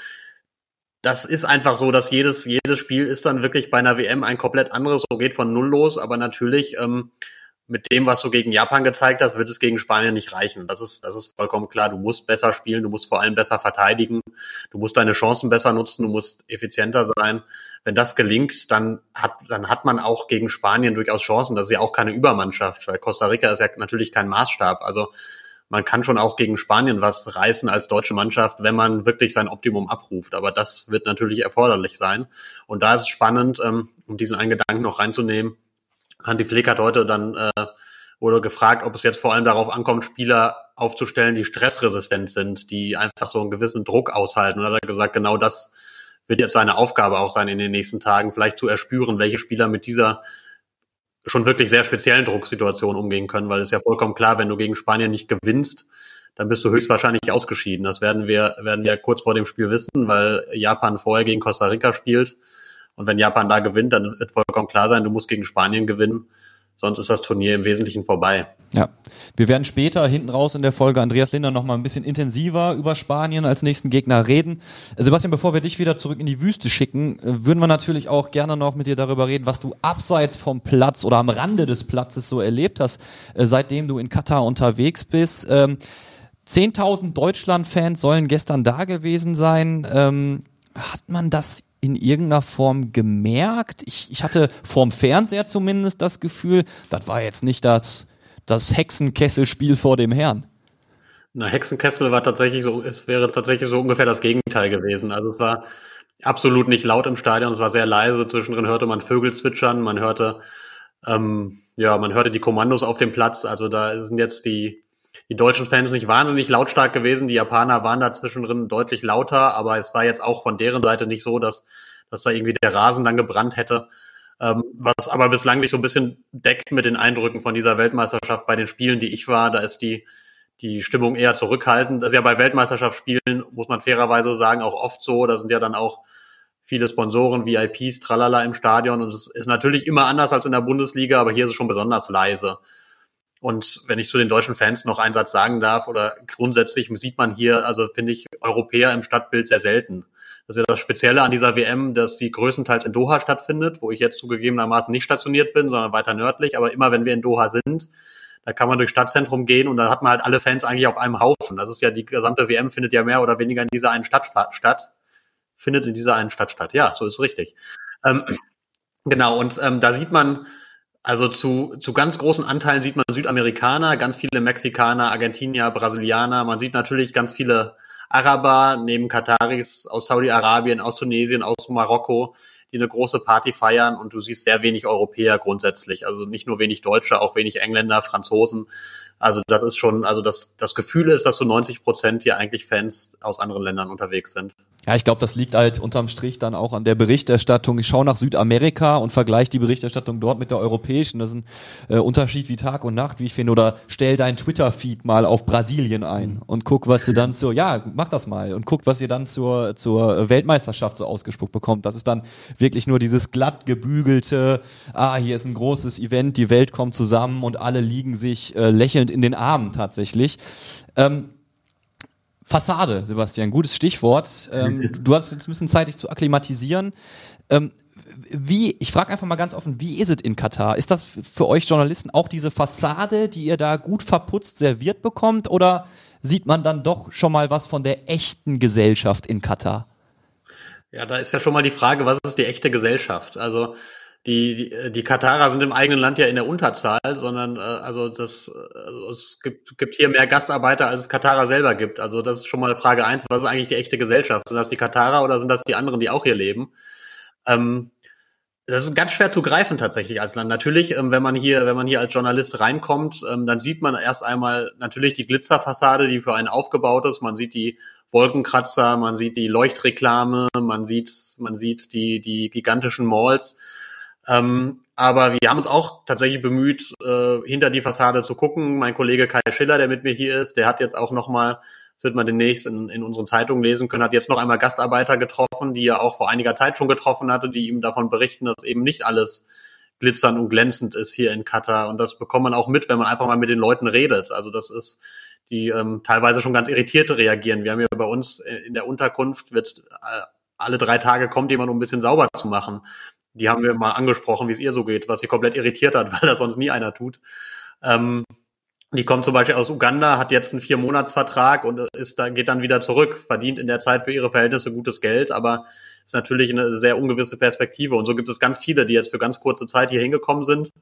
das ist einfach so, dass jedes, jedes Spiel ist dann wirklich bei einer WM ein komplett anderes, so geht von null los, aber natürlich ähm, mit dem, was du gegen Japan gezeigt hast, wird es gegen Spanien nicht reichen. Das ist, das ist vollkommen klar. Du musst besser spielen, du musst vor allem besser verteidigen, du musst deine Chancen besser nutzen, du musst effizienter sein. Wenn das gelingt, dann hat, dann hat man auch gegen Spanien durchaus Chancen. Das ist ja auch keine Übermannschaft, weil Costa Rica ist ja natürlich kein Maßstab. Also man kann schon auch gegen Spanien was reißen als deutsche Mannschaft, wenn man wirklich sein Optimum abruft. Aber das wird natürlich erforderlich sein. Und da ist es spannend, ähm, um diesen einen Gedanken noch reinzunehmen, Hansi Flick hat heute dann äh, wurde gefragt, ob es jetzt vor allem darauf ankommt, Spieler aufzustellen, die stressresistent sind, die einfach so einen gewissen Druck aushalten. Und er hat gesagt, genau das wird jetzt seine Aufgabe auch sein in den nächsten Tagen, vielleicht zu erspüren, welche Spieler mit dieser schon wirklich sehr speziellen Drucksituation umgehen können, weil es ist ja vollkommen klar, wenn du gegen Spanien nicht gewinnst, dann bist du höchstwahrscheinlich ausgeschieden. Das werden wir, werden wir kurz vor dem Spiel wissen, weil Japan vorher gegen Costa Rica spielt. Und wenn Japan da gewinnt, dann wird vollkommen klar sein, du musst gegen Spanien gewinnen. Sonst ist das Turnier im Wesentlichen vorbei. Ja, wir werden später hinten raus in der Folge Andreas Linder noch mal ein bisschen intensiver über Spanien als nächsten Gegner reden. Sebastian, bevor wir dich wieder zurück in die Wüste schicken, äh, würden wir natürlich auch gerne noch mit dir darüber reden, was du abseits vom Platz oder am Rande des Platzes so erlebt hast, äh, seitdem du in Katar unterwegs bist. 10.000 ähm, Deutschland-Fans sollen gestern da gewesen sein. Ähm, hat man das in irgendeiner Form gemerkt. Ich, ich hatte vorm Fernseher zumindest das Gefühl, das war jetzt nicht das, das Hexenkesselspiel vor dem Herrn. Na, Hexenkessel war tatsächlich so, es wäre tatsächlich so ungefähr das Gegenteil gewesen. Also es war absolut nicht laut im Stadion, es war sehr leise. Zwischendrin hörte man Vögel zwitschern, man hörte, ähm, ja, man hörte die Kommandos auf dem Platz. Also da sind jetzt die, die deutschen Fans nicht wahnsinnig lautstark gewesen. Die Japaner waren da zwischendrin deutlich lauter, aber es war jetzt auch von deren Seite nicht so, dass, dass da irgendwie der Rasen dann gebrannt hätte. Ähm, was aber bislang sich so ein bisschen deckt mit den Eindrücken von dieser Weltmeisterschaft bei den Spielen, die ich war. Da ist die, die Stimmung eher zurückhaltend. Das ist ja bei Weltmeisterschaftsspielen, muss man fairerweise sagen, auch oft so. Da sind ja dann auch viele Sponsoren, VIPs, tralala im Stadion. Und es ist natürlich immer anders als in der Bundesliga, aber hier ist es schon besonders leise. Und wenn ich zu den deutschen Fans noch einen Satz sagen darf, oder grundsätzlich sieht man hier, also finde ich Europäer im Stadtbild sehr selten. Das ist ja das Spezielle an dieser WM, dass sie größtenteils in Doha stattfindet, wo ich jetzt zugegebenermaßen nicht stationiert bin, sondern weiter nördlich. Aber immer wenn wir in Doha sind, da kann man durch Stadtzentrum gehen und da hat man halt alle Fans eigentlich auf einem Haufen. Das ist ja die gesamte WM findet ja mehr oder weniger in dieser einen Stadt statt. Findet in dieser einen Stadt statt. Ja, so ist richtig. Ähm, genau, und ähm, da sieht man, also zu, zu ganz großen Anteilen sieht man Südamerikaner, ganz viele Mexikaner, Argentinier, Brasilianer. Man sieht natürlich ganz viele Araber neben Kataris aus Saudi-Arabien, aus Tunesien, aus Marokko, die eine große Party feiern und du siehst sehr wenig Europäer grundsätzlich. Also nicht nur wenig Deutsche, auch wenig Engländer, Franzosen. Also das ist schon, also das, das Gefühl ist, dass so 90 Prozent hier eigentlich Fans aus anderen Ländern unterwegs sind. Ja, ich glaube, das liegt halt unterm Strich dann auch an der Berichterstattung. Ich schaue nach Südamerika und vergleiche die Berichterstattung dort mit der europäischen. Das ist ein äh, Unterschied wie Tag und Nacht, wie ich finde. Oder stell dein Twitter-Feed mal auf Brasilien ein und guck, was ihr dann so, ja, mach das mal und guck, was ihr dann zur, zur Weltmeisterschaft so ausgespuckt bekommt. Das ist dann wirklich nur dieses glatt gebügelte, ah, hier ist ein großes Event, die Welt kommt zusammen und alle liegen sich äh, lächelnd in den Armen tatsächlich. Ähm, Fassade, Sebastian, gutes Stichwort. Ähm, du hast jetzt ein bisschen Zeit, dich zu akklimatisieren. Ähm, wie, ich frage einfach mal ganz offen, wie ist es in Katar? Ist das für euch Journalisten auch diese Fassade, die ihr da gut verputzt serviert bekommt, oder sieht man dann doch schon mal was von der echten Gesellschaft in Katar? Ja, da ist ja schon mal die Frage, was ist die echte Gesellschaft? Also die, die, die Katarer sind im eigenen Land ja in der Unterzahl, sondern äh, also das also es gibt, gibt hier mehr Gastarbeiter, als es Katarer selber gibt. Also das ist schon mal Frage eins, was ist eigentlich die echte Gesellschaft? Sind das die Katarer oder sind das die anderen, die auch hier leben? Ähm, das ist ganz schwer zu greifen tatsächlich als Land. Natürlich, ähm, wenn man hier, wenn man hier als Journalist reinkommt, ähm, dann sieht man erst einmal natürlich die Glitzerfassade, die für einen aufgebaut ist. Man sieht die Wolkenkratzer, man sieht die Leuchtreklame, man sieht, man sieht die, die gigantischen Malls. Ähm, aber wir haben uns auch tatsächlich bemüht, äh, hinter die Fassade zu gucken. Mein Kollege Kai Schiller, der mit mir hier ist, der hat jetzt auch nochmal, das wird man demnächst in, in unseren Zeitungen lesen können, hat jetzt noch einmal Gastarbeiter getroffen, die er auch vor einiger Zeit schon getroffen hatte, die ihm davon berichten, dass eben nicht alles glitzernd und glänzend ist hier in Katar. Und das bekommt man auch mit, wenn man einfach mal mit den Leuten redet. Also das ist, die ähm, teilweise schon ganz irritiert reagieren. Wir haben ja bei uns in der Unterkunft wird äh, alle drei Tage kommt jemand, um ein bisschen sauber zu machen. Die haben wir mal angesprochen, wie es ihr so geht, was sie komplett irritiert hat, weil das sonst nie einer tut. Ähm, die kommt zum Beispiel aus Uganda, hat jetzt einen Vier-Monats-Vertrag und ist da, geht dann wieder zurück, verdient in der Zeit für ihre Verhältnisse gutes Geld, aber ist natürlich eine sehr ungewisse Perspektive. Und so gibt es ganz viele, die jetzt für ganz kurze Zeit hier hingekommen sind,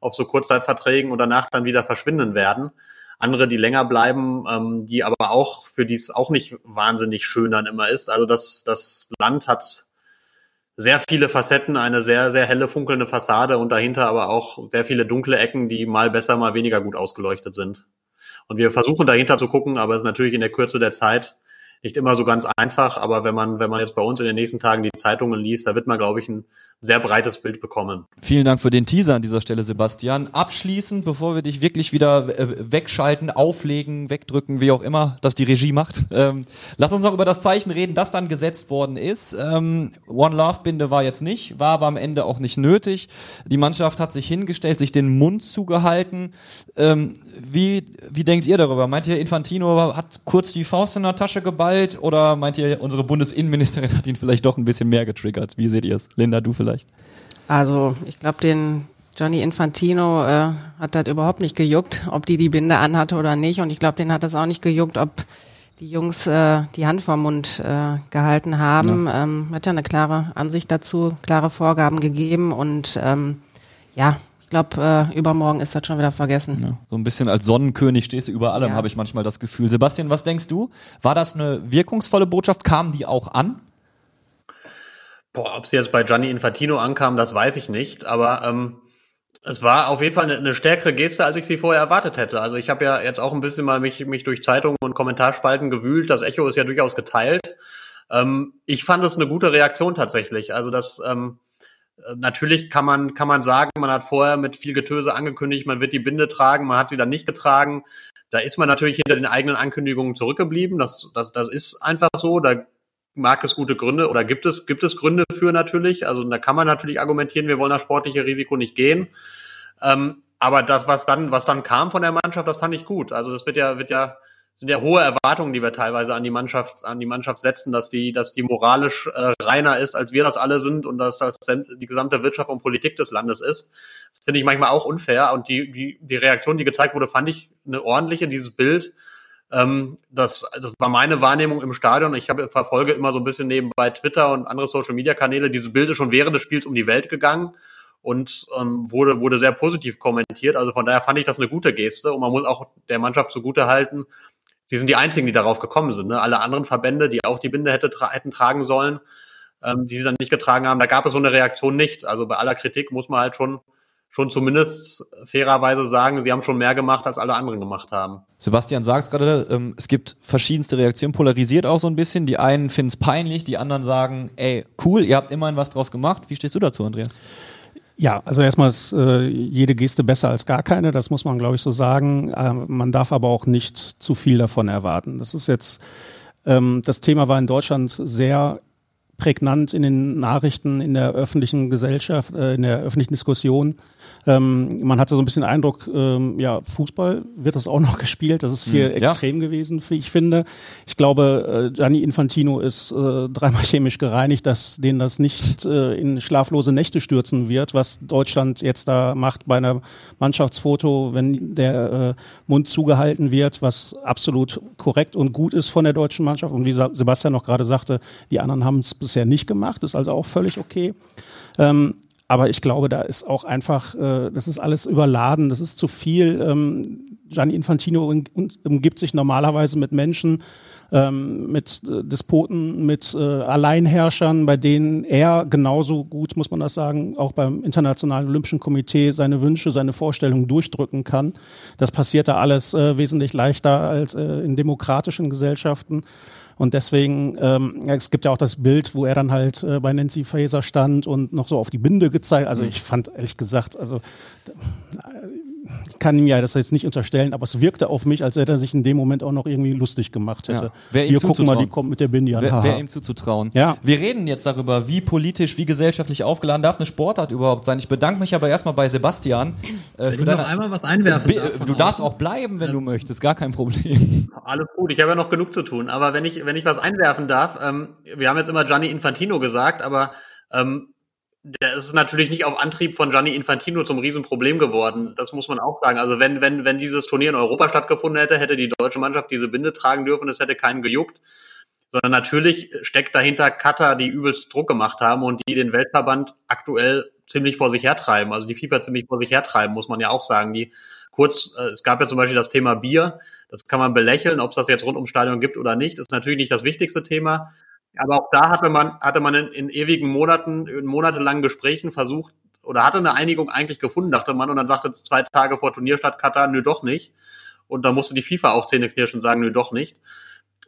auf so Kurzzeitverträgen und danach dann wieder verschwinden werden. Andere, die länger bleiben, ähm, die aber auch, für die es auch nicht wahnsinnig schön dann immer ist. Also das, das Land hat sehr viele Facetten, eine sehr, sehr helle funkelnde Fassade und dahinter aber auch sehr viele dunkle Ecken, die mal besser, mal weniger gut ausgeleuchtet sind. Und wir versuchen dahinter zu gucken, aber es ist natürlich in der Kürze der Zeit nicht immer so ganz einfach, aber wenn man, wenn man jetzt bei uns in den nächsten Tagen die Zeitungen liest, da wird man, glaube ich, ein sehr breites Bild bekommen. Vielen Dank für den Teaser an dieser Stelle, Sebastian. Abschließend, bevor wir dich wirklich wieder äh, wegschalten, auflegen, wegdrücken, wie auch immer, dass die Regie macht, ähm, lass uns noch über das Zeichen reden, das dann gesetzt worden ist. Ähm, One Love Binde war jetzt nicht, war aber am Ende auch nicht nötig. Die Mannschaft hat sich hingestellt, sich den Mund zugehalten. Ähm, wie, wie denkt ihr darüber? Meint ihr, Infantino hat kurz die Faust in der Tasche geballt oder meint ihr, unsere Bundesinnenministerin hat ihn vielleicht doch ein bisschen mehr getriggert? Wie seht ihr es? Linda, du vielleicht? Also, ich glaube, den Johnny Infantino äh, hat das überhaupt nicht gejuckt, ob die die Binde anhatte oder nicht. Und ich glaube, den hat das auch nicht gejuckt, ob die Jungs äh, die Hand vorm Mund äh, gehalten haben. Ja. Ähm, hat ja eine klare Ansicht dazu, klare Vorgaben gegeben und ähm, ja, ich glaube, äh, übermorgen ist das schon wieder vergessen. Ja, so ein bisschen als Sonnenkönig stehst du über allem, ja. habe ich manchmal das Gefühl. Sebastian, was denkst du? War das eine wirkungsvolle Botschaft? Kamen die auch an? Boah, ob sie jetzt bei Gianni Infantino ankam, das weiß ich nicht. Aber ähm, es war auf jeden Fall eine, eine stärkere Geste, als ich sie vorher erwartet hätte. Also ich habe ja jetzt auch ein bisschen mal mich, mich durch Zeitungen und Kommentarspalten gewühlt. Das Echo ist ja durchaus geteilt. Ähm, ich fand es eine gute Reaktion tatsächlich. Also das ähm, äh, natürlich kann man, kann man sagen, man hat vorher mit viel Getöse angekündigt, man wird die Binde tragen, man hat sie dann nicht getragen. Da ist man natürlich hinter den eigenen Ankündigungen zurückgeblieben. Das, das, das ist einfach so. Da mag es gute Gründe oder gibt es, gibt es Gründe für natürlich. Also da kann man natürlich argumentieren, wir wollen das sportliche Risiko nicht gehen. Ähm, aber das, was dann, was dann kam von der Mannschaft, das fand ich gut. Also das wird ja, wird ja sind ja hohe Erwartungen, die wir teilweise an die Mannschaft, an die Mannschaft setzen, dass die, dass die moralisch äh, reiner ist, als wir das alle sind und dass das die gesamte Wirtschaft und Politik des Landes ist. Das finde ich manchmal auch unfair. Und die, die, die Reaktion, die gezeigt wurde, fand ich eine ordentliche, dieses Bild. Ähm, das, das war meine Wahrnehmung im Stadion. Ich habe, verfolge immer so ein bisschen nebenbei Twitter und andere Social Media Kanäle. Diese Bilder schon während des Spiels um die Welt gegangen und ähm, wurde, wurde sehr positiv kommentiert. Also von daher fand ich das eine gute Geste und man muss auch der Mannschaft zugute halten, sie sind die einzigen, die darauf gekommen sind. Ne? Alle anderen Verbände, die auch die Binde hätte, tra hätten tragen sollen, ähm, die sie dann nicht getragen haben, da gab es so eine Reaktion nicht. Also bei aller Kritik muss man halt schon schon zumindest fairerweise sagen, sie haben schon mehr gemacht, als alle anderen gemacht haben. Sebastian sagt es gerade, ähm, es gibt verschiedenste Reaktionen, polarisiert auch so ein bisschen. Die einen finden es peinlich, die anderen sagen, ey, cool, ihr habt immerhin was draus gemacht. Wie stehst du dazu, Andreas? Ja, also erstmal ist äh, jede Geste besser als gar keine, das muss man, glaube ich, so sagen. Äh, man darf aber auch nicht zu viel davon erwarten. Das ist jetzt, ähm, das Thema war in Deutschland sehr prägnant in den Nachrichten, in der öffentlichen Gesellschaft, äh, in der öffentlichen Diskussion. Ähm, man hatte so ein bisschen Eindruck, ähm, ja, Fußball wird das auch noch gespielt. Das ist hier mhm, extrem ja. gewesen, wie ich finde. Ich glaube, äh, Gianni Infantino ist äh, dreimal chemisch gereinigt, dass den das nicht äh, in schlaflose Nächte stürzen wird, was Deutschland jetzt da macht bei einer Mannschaftsfoto, wenn der äh, Mund zugehalten wird, was absolut korrekt und gut ist von der deutschen Mannschaft. Und wie Sebastian noch gerade sagte, die anderen haben es bisher nicht gemacht, ist also auch völlig okay. Ähm, aber ich glaube, da ist auch einfach, äh, das ist alles überladen, das ist zu viel. Ähm, Gianni Infantino umgibt sich normalerweise mit Menschen, ähm, mit äh, Despoten, mit äh, Alleinherrschern, bei denen er genauso gut, muss man das sagen, auch beim Internationalen Olympischen Komitee seine Wünsche, seine Vorstellungen durchdrücken kann. Das passiert da alles äh, wesentlich leichter als äh, in demokratischen Gesellschaften. Und deswegen, ähm, es gibt ja auch das Bild, wo er dann halt äh, bei Nancy Faeser stand und noch so auf die Binde gezeigt. Also mhm. ich fand ehrlich gesagt, also ich kann ihm ja das jetzt nicht unterstellen, aber es wirkte auf mich, als hätte er sich in dem Moment auch noch irgendwie lustig gemacht hätte. Ja. Wer ihm Hier, guck mal, die kommt mit der Bindi an. Wer, wer ihm zuzutrauen. Ja. Wir reden jetzt darüber, wie politisch, wie gesellschaftlich aufgeladen darf eine Sportart überhaupt sein. Ich bedanke mich aber erstmal bei Sebastian. Äh, Wenn ich noch einmal was einwerfen darf Du darfst auch bleiben, wenn du möchtest, gar kein Problem. Alles gut, ich habe ja noch genug zu tun. Aber wenn ich, wenn ich was einwerfen darf, ähm, wir haben jetzt immer Gianni Infantino gesagt, aber ähm, der ist natürlich nicht auf Antrieb von Gianni Infantino zum Riesenproblem geworden. Das muss man auch sagen. Also wenn, wenn, wenn dieses Turnier in Europa stattgefunden hätte, hätte die deutsche Mannschaft diese Binde tragen dürfen, es hätte keinen gejuckt. Sondern natürlich steckt dahinter Katar, die übelst Druck gemacht haben und die den Weltverband aktuell ziemlich vor sich hertreiben. Also die FIFA ziemlich vor sich hertreiben, muss man ja auch sagen. Die kurz, äh, es gab ja zum Beispiel das Thema Bier. Das kann man belächeln, ob es das jetzt rund ums Stadion gibt oder nicht. Ist natürlich nicht das wichtigste Thema. Aber auch da hatte man, hatte man in, in ewigen Monaten, in monatelangen Gesprächen versucht oder hatte eine Einigung eigentlich gefunden, dachte man, und dann sagte zwei Tage vor Turnierstart Katar, nö, doch nicht. Und da musste die FIFA auch Zähne knirschen und sagen, nö, doch nicht.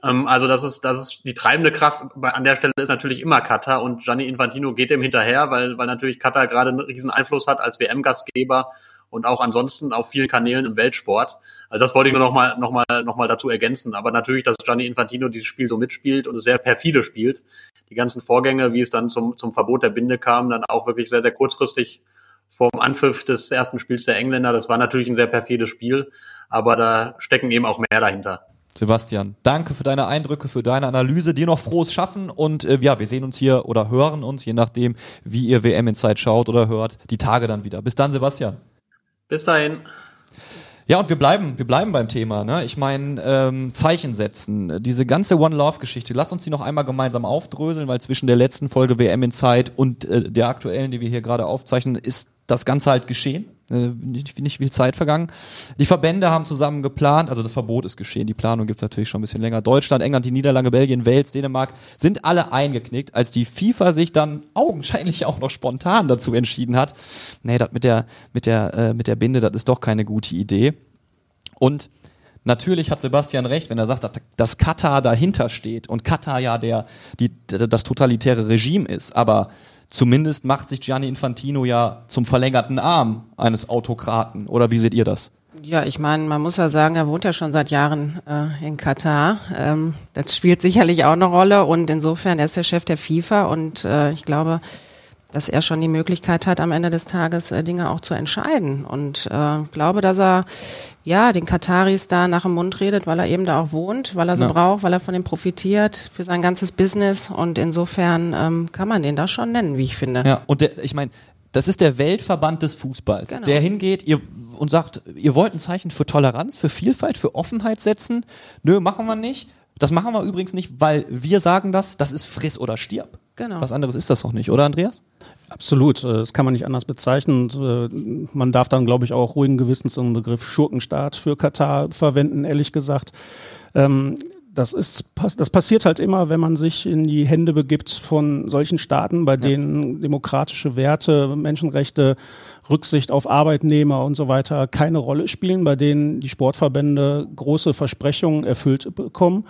Ähm, also das ist, das ist die treibende Kraft bei, an der Stelle ist natürlich immer Katar und Gianni Infantino geht dem hinterher, weil, weil natürlich Katar gerade einen riesen Einfluss hat als WM-Gastgeber und auch ansonsten auf vielen Kanälen im Weltsport. Also das wollte ich nur noch mal, noch mal, noch mal dazu ergänzen. Aber natürlich, dass Gianni Infantino dieses Spiel so mitspielt und es sehr perfide spielt. Die ganzen Vorgänge, wie es dann zum, zum Verbot der Binde kam, dann auch wirklich sehr, sehr kurzfristig vorm Anpfiff des ersten Spiels der Engländer. Das war natürlich ein sehr perfides Spiel, aber da stecken eben auch mehr dahinter. Sebastian, danke für deine Eindrücke, für deine Analyse. Dir noch frohes Schaffen und äh, ja, wir sehen uns hier oder hören uns, je nachdem, wie ihr WM in Zeit schaut oder hört, die Tage dann wieder. Bis dann, Sebastian. Bis dahin. Ja, und wir bleiben, wir bleiben beim Thema. Ne? Ich meine, ähm, Zeichen setzen. Diese ganze One Love-Geschichte. Lass uns die noch einmal gemeinsam aufdröseln, weil zwischen der letzten Folge WM in Zeit und äh, der aktuellen, die wir hier gerade aufzeichnen, ist das Ganze halt geschehen. Äh, nicht, nicht viel Zeit vergangen. Die Verbände haben zusammen geplant, also das Verbot ist geschehen, die Planung gibt's natürlich schon ein bisschen länger. Deutschland, England, die Niederlande, Belgien, Wales, Dänemark sind alle eingeknickt, als die FIFA sich dann augenscheinlich auch noch spontan dazu entschieden hat, nee, das mit der, mit der, äh, mit der Binde, das ist doch keine gute Idee. Und Natürlich hat Sebastian recht, wenn er sagt, dass Katar dahinter steht und Katar ja der, die, das totalitäre Regime ist. Aber Zumindest macht sich Gianni Infantino ja zum verlängerten Arm eines Autokraten. Oder wie seht ihr das? Ja, ich meine, man muss ja sagen, er wohnt ja schon seit Jahren äh, in Katar. Ähm, das spielt sicherlich auch eine Rolle und insofern er ist der Chef der FIFA und äh, ich glaube, dass er schon die Möglichkeit hat, am Ende des Tages äh, Dinge auch zu entscheiden. Und äh, glaube, dass er ja den Kataris da nach dem Mund redet, weil er eben da auch wohnt, weil er so ja. braucht, weil er von dem profitiert für sein ganzes Business. Und insofern ähm, kann man den da schon nennen, wie ich finde. Ja, und der, ich meine, das ist der Weltverband des Fußballs, genau. der hingeht ihr, und sagt, ihr wollt ein Zeichen für Toleranz, für Vielfalt, für Offenheit setzen. Nö, machen wir nicht. Das machen wir übrigens nicht, weil wir sagen das, das ist friss oder stirb. Genau. Was anderes ist das doch nicht, oder Andreas? Absolut, äh, das kann man nicht anders bezeichnen. Äh, man darf dann, glaube ich, auch ruhigen Gewissens den Begriff Schurkenstaat für Katar verwenden, ehrlich gesagt. Ähm, das ist, das passiert halt immer, wenn man sich in die Hände begibt von solchen Staaten, bei denen demokratische Werte, Menschenrechte, Rücksicht auf Arbeitnehmer und so weiter keine Rolle spielen, bei denen die Sportverbände große Versprechungen erfüllt bekommen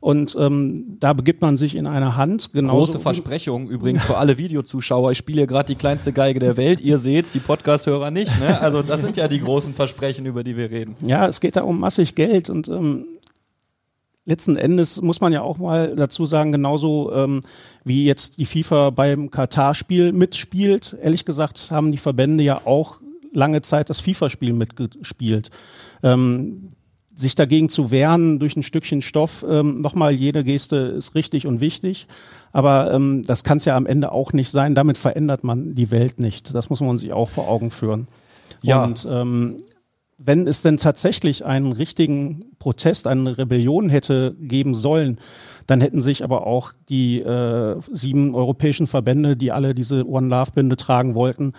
und ähm, da begibt man sich in eine Hand. Große Versprechung übrigens für alle Videozuschauer. Ich spiele gerade die kleinste Geige der Welt. Ihr seht's, die Podcast-Hörer nicht. Ne? Also das sind ja die großen Versprechen, über die wir reden. Ja, es geht da um massig Geld und ähm, letzten Endes muss man ja auch mal dazu sagen, genauso ähm, wie jetzt die FIFA beim Katar-Spiel mitspielt. Ehrlich gesagt haben die Verbände ja auch lange Zeit das FIFA-Spiel mitgespielt. Ähm, sich dagegen zu wehren durch ein Stückchen Stoff, ähm, nochmal, jede Geste ist richtig und wichtig. Aber ähm, das kann es ja am Ende auch nicht sein. Damit verändert man die Welt nicht. Das muss man sich auch vor Augen führen. Ja. Und ähm, wenn es denn tatsächlich einen richtigen Protest, eine Rebellion hätte geben sollen, dann hätten sich aber auch die äh, sieben europäischen Verbände, die alle diese One Love Binde tragen wollten,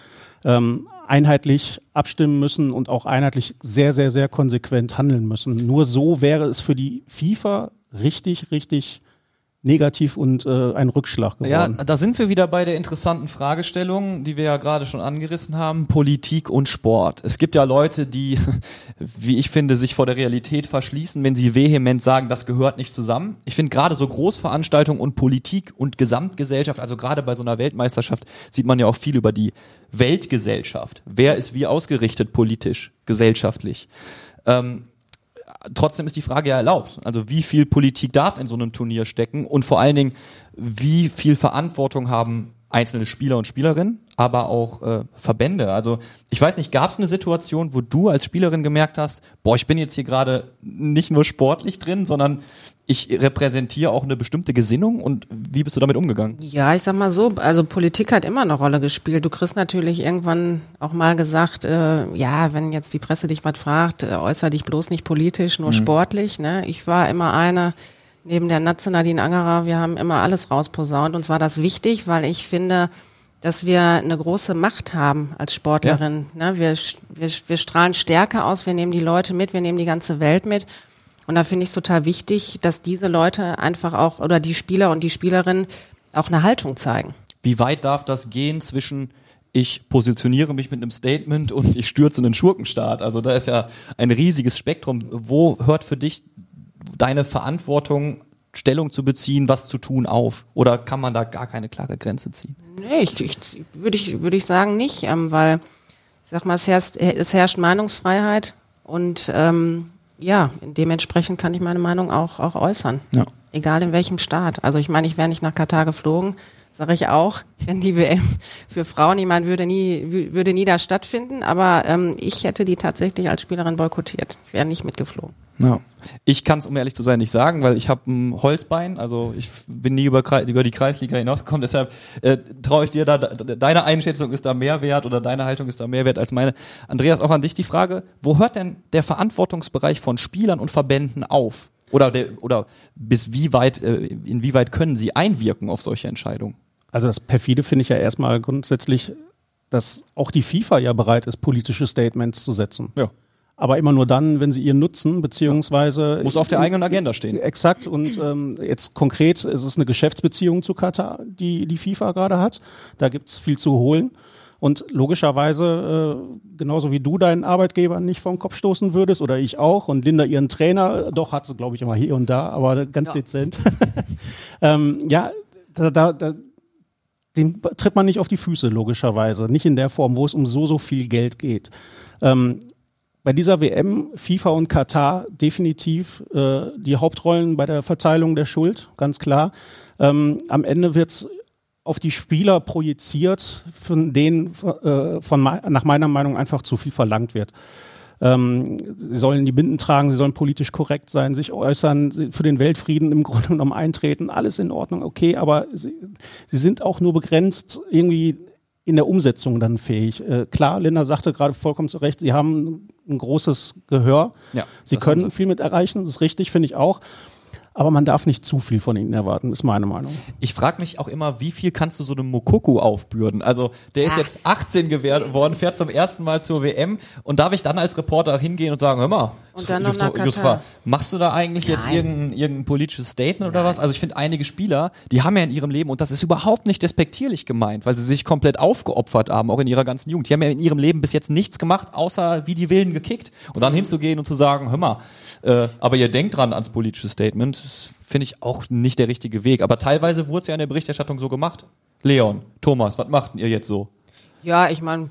ähm, einheitlich abstimmen müssen und auch einheitlich sehr, sehr, sehr konsequent handeln müssen. Nur so wäre es für die FIFA richtig, richtig negativ und äh, ein Rückschlag geworden. Ja, da sind wir wieder bei der interessanten Fragestellung, die wir ja gerade schon angerissen haben, Politik und Sport. Es gibt ja Leute, die, wie ich finde, sich vor der Realität verschließen, wenn sie vehement sagen, das gehört nicht zusammen. Ich finde gerade so Großveranstaltungen und Politik und Gesamtgesellschaft, also gerade bei so einer Weltmeisterschaft sieht man ja auch viel über die Weltgesellschaft. Wer ist wie ausgerichtet politisch, gesellschaftlich? Ähm, trotzdem ist die Frage ja erlaubt. Also wie viel Politik darf in so einem Turnier stecken und vor allen Dingen, wie viel Verantwortung haben einzelne Spieler und Spielerinnen, aber auch äh, Verbände. Also ich weiß nicht, gab es eine Situation, wo du als Spielerin gemerkt hast, boah, ich bin jetzt hier gerade nicht nur sportlich drin, sondern ich repräsentiere auch eine bestimmte Gesinnung und wie bist du damit umgegangen? Ja, ich sag mal so, also Politik hat immer eine Rolle gespielt. Du kriegst natürlich irgendwann auch mal gesagt, äh, ja, wenn jetzt die Presse dich was fragt, äh, äußere dich bloß nicht politisch, nur mhm. sportlich. Ne? Ich war immer eine, neben der Natze Nadine Angerer, wir haben immer alles rausposaunt. Und zwar das wichtig, weil ich finde, dass wir eine große Macht haben als Sportlerin. Ja. Ne? Wir, wir, wir strahlen Stärke aus, wir nehmen die Leute mit, wir nehmen die ganze Welt mit. Und da finde ich es total wichtig, dass diese Leute einfach auch, oder die Spieler und die Spielerinnen auch eine Haltung zeigen. Wie weit darf das gehen zwischen ich positioniere mich mit einem Statement und ich stürze einen Schurkenstaat. Also da ist ja ein riesiges Spektrum. Wo hört für dich deine Verantwortung, Stellung zu beziehen, was zu tun auf? Oder kann man da gar keine klare Grenze ziehen? Nee, ich, ich würde ich, würde ich sagen nicht, ähm, weil ich sag mal, es herrscht, es herrscht Meinungsfreiheit und ähm, ja, dementsprechend kann ich meine Meinung auch, auch äußern. Ja. Egal in welchem Staat. Also ich meine, ich wäre nicht nach Katar geflogen, sage ich auch, wenn die WM für Frauen, ich meine, würde nie, würde nie da stattfinden, aber ähm, ich hätte die tatsächlich als Spielerin boykottiert. Ich wäre nicht mitgeflogen. Ja. Ich kann es, um ehrlich zu sein, nicht sagen, weil ich habe ein Holzbein, also ich bin nie über, über die Kreisliga hinausgekommen, deshalb äh, traue ich dir da, deine Einschätzung ist da mehr wert oder deine Haltung ist da mehr wert als meine. Andreas, auch an dich die Frage, wo hört denn der Verantwortungsbereich von Spielern und Verbänden auf? Oder, der, oder bis wie weit, äh, inwieweit können sie einwirken auf solche Entscheidungen? Also das perfide finde ich ja erstmal grundsätzlich, dass auch die FIFA ja bereit ist, politische Statements zu setzen. Ja aber immer nur dann, wenn sie ihren Nutzen beziehungsweise muss auf der eigenen Agenda stehen. Exakt und ähm, jetzt konkret ist es eine Geschäftsbeziehung zu Katar, die die FIFA gerade hat. Da gibt's viel zu holen. Und logischerweise, äh, genauso wie du deinen Arbeitgeber nicht vom Kopf stoßen würdest oder ich auch und Linda ihren Trainer, doch hat sie, glaube ich, immer hier und da, aber ganz ja. dezent. ähm, ja, da, da, da, den tritt man nicht auf die Füße, logischerweise. Nicht in der Form, wo es um so, so viel Geld geht. Ähm, bei dieser WM FIFA und Katar definitiv äh, die Hauptrollen bei der Verteilung der Schuld, ganz klar. Ähm, am Ende wird's auf die Spieler projiziert, von denen äh, von nach meiner Meinung einfach zu viel verlangt wird. Ähm, sie sollen die Binden tragen, sie sollen politisch korrekt sein, sich äußern, für den Weltfrieden im Grunde genommen eintreten, alles in Ordnung, okay, aber sie, sie sind auch nur begrenzt irgendwie in der Umsetzung dann fähig. Äh, klar, Linda sagte gerade vollkommen zu Recht, sie haben ein großes Gehör. Ja, sie können viel mit erreichen, das ist richtig, finde ich auch. Aber man darf nicht zu viel von ihnen erwarten, ist meine Meinung. Ich frage mich auch immer, wie viel kannst du so einem Mokoko aufbürden? Also der ist jetzt 18 geworden, fährt zum ersten Mal zur WM und darf ich dann als Reporter hingehen und sagen, hör mal, und dann Just, Just, machst du da eigentlich Nein. jetzt irgendein, irgendein politisches Statement Nein. oder was? Also ich finde einige Spieler, die haben ja in ihrem Leben, und das ist überhaupt nicht despektierlich gemeint, weil sie sich komplett aufgeopfert haben, auch in ihrer ganzen Jugend. Die haben ja in ihrem Leben bis jetzt nichts gemacht, außer wie die Wilden gekickt. Und dann hinzugehen und zu sagen, hör mal, äh, aber ihr denkt dran ans politische Statement. Das finde ich auch nicht der richtige Weg. Aber teilweise wurde es ja in der Berichterstattung so gemacht. Leon, Thomas, was macht ihr jetzt so? Ja, ich meine,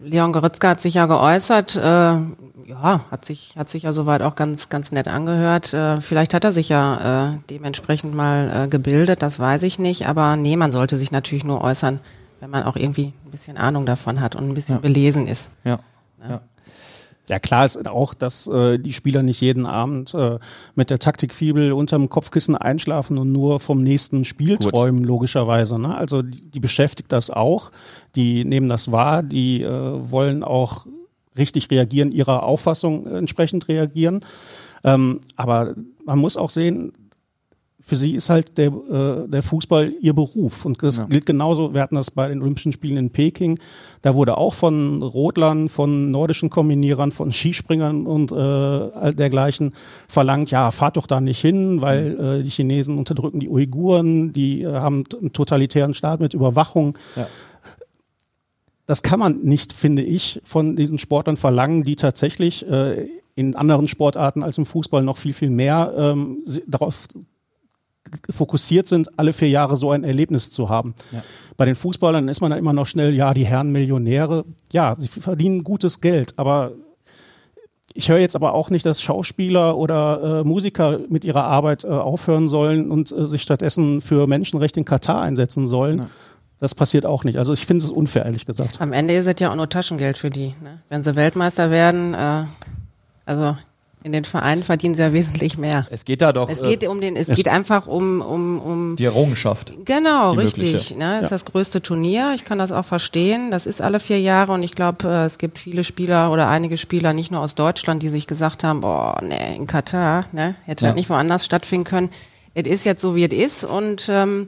Leon Goretzka hat sich ja geäußert. Äh, ja, hat sich, hat sich ja soweit auch ganz, ganz nett angehört. Äh, vielleicht hat er sich ja äh, dementsprechend mal äh, gebildet, das weiß ich nicht. Aber nee, man sollte sich natürlich nur äußern, wenn man auch irgendwie ein bisschen Ahnung davon hat und ein bisschen ja. belesen ist. Ja. ja. ja. Ja, klar ist auch, dass äh, die Spieler nicht jeden Abend äh, mit der Taktikfibel unterm Kopfkissen einschlafen und nur vom nächsten Spiel Gut. träumen, logischerweise. Ne? Also die, die, beschäftigt das auch, die nehmen das wahr, die äh, wollen auch richtig reagieren, ihrer Auffassung entsprechend reagieren. Ähm, aber man muss auch sehen, für sie ist halt der, äh, der Fußball ihr Beruf. Und das ja. gilt genauso, wir hatten das bei den Olympischen Spielen in Peking, da wurde auch von Rodlern, von nordischen Kombinierern, von Skispringern und äh, dergleichen verlangt, ja, fahrt doch da nicht hin, weil mhm. äh, die Chinesen unterdrücken die Uiguren, die äh, haben einen totalitären Staat mit Überwachung. Ja. Das kann man nicht, finde ich, von diesen Sportlern verlangen, die tatsächlich äh, in anderen Sportarten als im Fußball noch viel, viel mehr ähm, darauf fokussiert sind, alle vier Jahre so ein Erlebnis zu haben. Ja. Bei den Fußballern ist man dann immer noch schnell, ja, die Herren Millionäre, ja, sie verdienen gutes Geld, aber ich höre jetzt aber auch nicht, dass Schauspieler oder äh, Musiker mit ihrer Arbeit äh, aufhören sollen und äh, sich stattdessen für Menschenrechte in Katar einsetzen sollen. Ja. Das passiert auch nicht. Also ich finde es unfair, ehrlich gesagt. Am Ende ist es ja auch nur Taschengeld für die. Ne? Wenn sie Weltmeister werden, äh, also in den Vereinen verdienen sie ja wesentlich mehr. Es geht da doch. Es geht äh, um den, es, es geht einfach um, um, um die Errungenschaft. Genau, richtig. Ne, ist ja. das größte Turnier. Ich kann das auch verstehen. Das ist alle vier Jahre und ich glaube, äh, es gibt viele Spieler oder einige Spieler, nicht nur aus Deutschland, die sich gesagt haben, boah, nee, in Katar, ne, hätte ja. halt nicht woanders stattfinden können. Es ist jetzt so, wie es ist und ähm,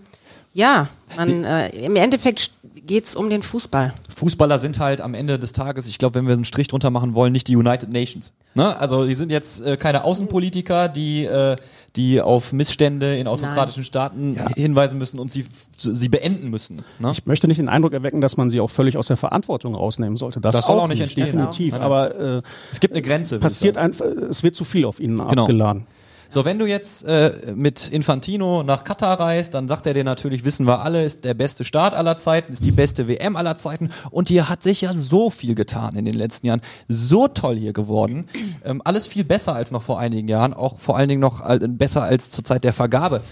ja, man, äh, im Endeffekt geht's um den Fußball. Fußballer sind halt am Ende des Tages, ich glaube, wenn wir einen Strich drunter machen wollen, nicht die United Nations. Ne? Also die sind jetzt äh, keine Außenpolitiker, die, äh, die auf Missstände in autokratischen Nein. Staaten ja. hinweisen müssen und sie, sie beenden müssen. Ne? Ich möchte nicht den Eindruck erwecken, dass man sie auch völlig aus der Verantwortung rausnehmen sollte. Das, das soll auch nicht entstehen. Definitiv. Genau. Aber äh, es gibt eine Grenze. Passiert einfach, es wird zu viel auf ihnen genau. abgeladen. So, wenn du jetzt äh, mit Infantino nach Katar reist, dann sagt er dir natürlich, wissen wir alle, ist der beste Start aller Zeiten, ist die beste WM aller Zeiten und hier hat sich ja so viel getan in den letzten Jahren. So toll hier geworden. Ähm, alles viel besser als noch vor einigen Jahren, auch vor allen Dingen noch besser als zur Zeit der Vergabe.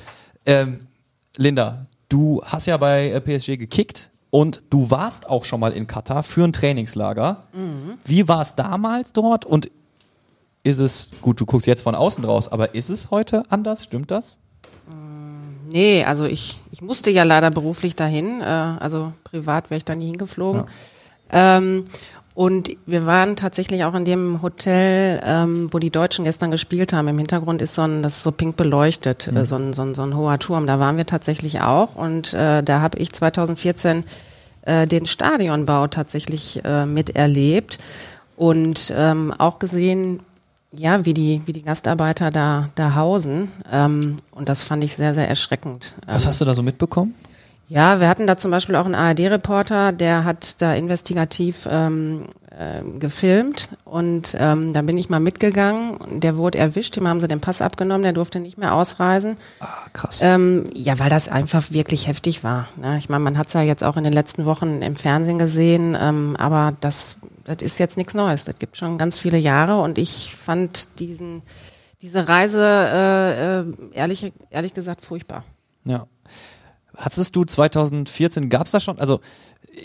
Ähm, Linda, du hast ja bei äh, PSG gekickt. Und du warst auch schon mal in Katar für ein Trainingslager. Mhm. Wie war es damals dort? Und ist es, gut, du guckst jetzt von außen raus, aber ist es heute anders? Stimmt das? Mm, nee, also ich, ich musste ja leider beruflich dahin, äh, also privat wäre ich da nie hingeflogen. Ja. Ähm, und wir waren tatsächlich auch in dem Hotel, ähm, wo die Deutschen gestern gespielt haben. Im Hintergrund ist so ein, das ist so pink beleuchtet, mhm. äh, so, ein, so, ein, so ein hoher Turm. Da waren wir tatsächlich auch. Und äh, da habe ich 2014 äh, den Stadionbau tatsächlich äh, miterlebt und ähm, auch gesehen, ja, wie die, wie die Gastarbeiter da, da hausen. Ähm, und das fand ich sehr, sehr erschreckend. Was hast du da so mitbekommen? Ja, wir hatten da zum Beispiel auch einen ARD-Reporter, der hat da investigativ ähm, äh, gefilmt und ähm, da bin ich mal mitgegangen. Der wurde erwischt, dem haben sie den Pass abgenommen, der durfte nicht mehr ausreisen. Ah, krass. Ähm, ja, weil das einfach wirklich heftig war. Ne? Ich meine, man hat es ja jetzt auch in den letzten Wochen im Fernsehen gesehen, ähm, aber das das ist jetzt nichts Neues. Das gibt schon ganz viele Jahre und ich fand diesen, diese Reise äh, äh, ehrlich, ehrlich gesagt furchtbar. Ja. Hattest du 2014, gab es da schon, also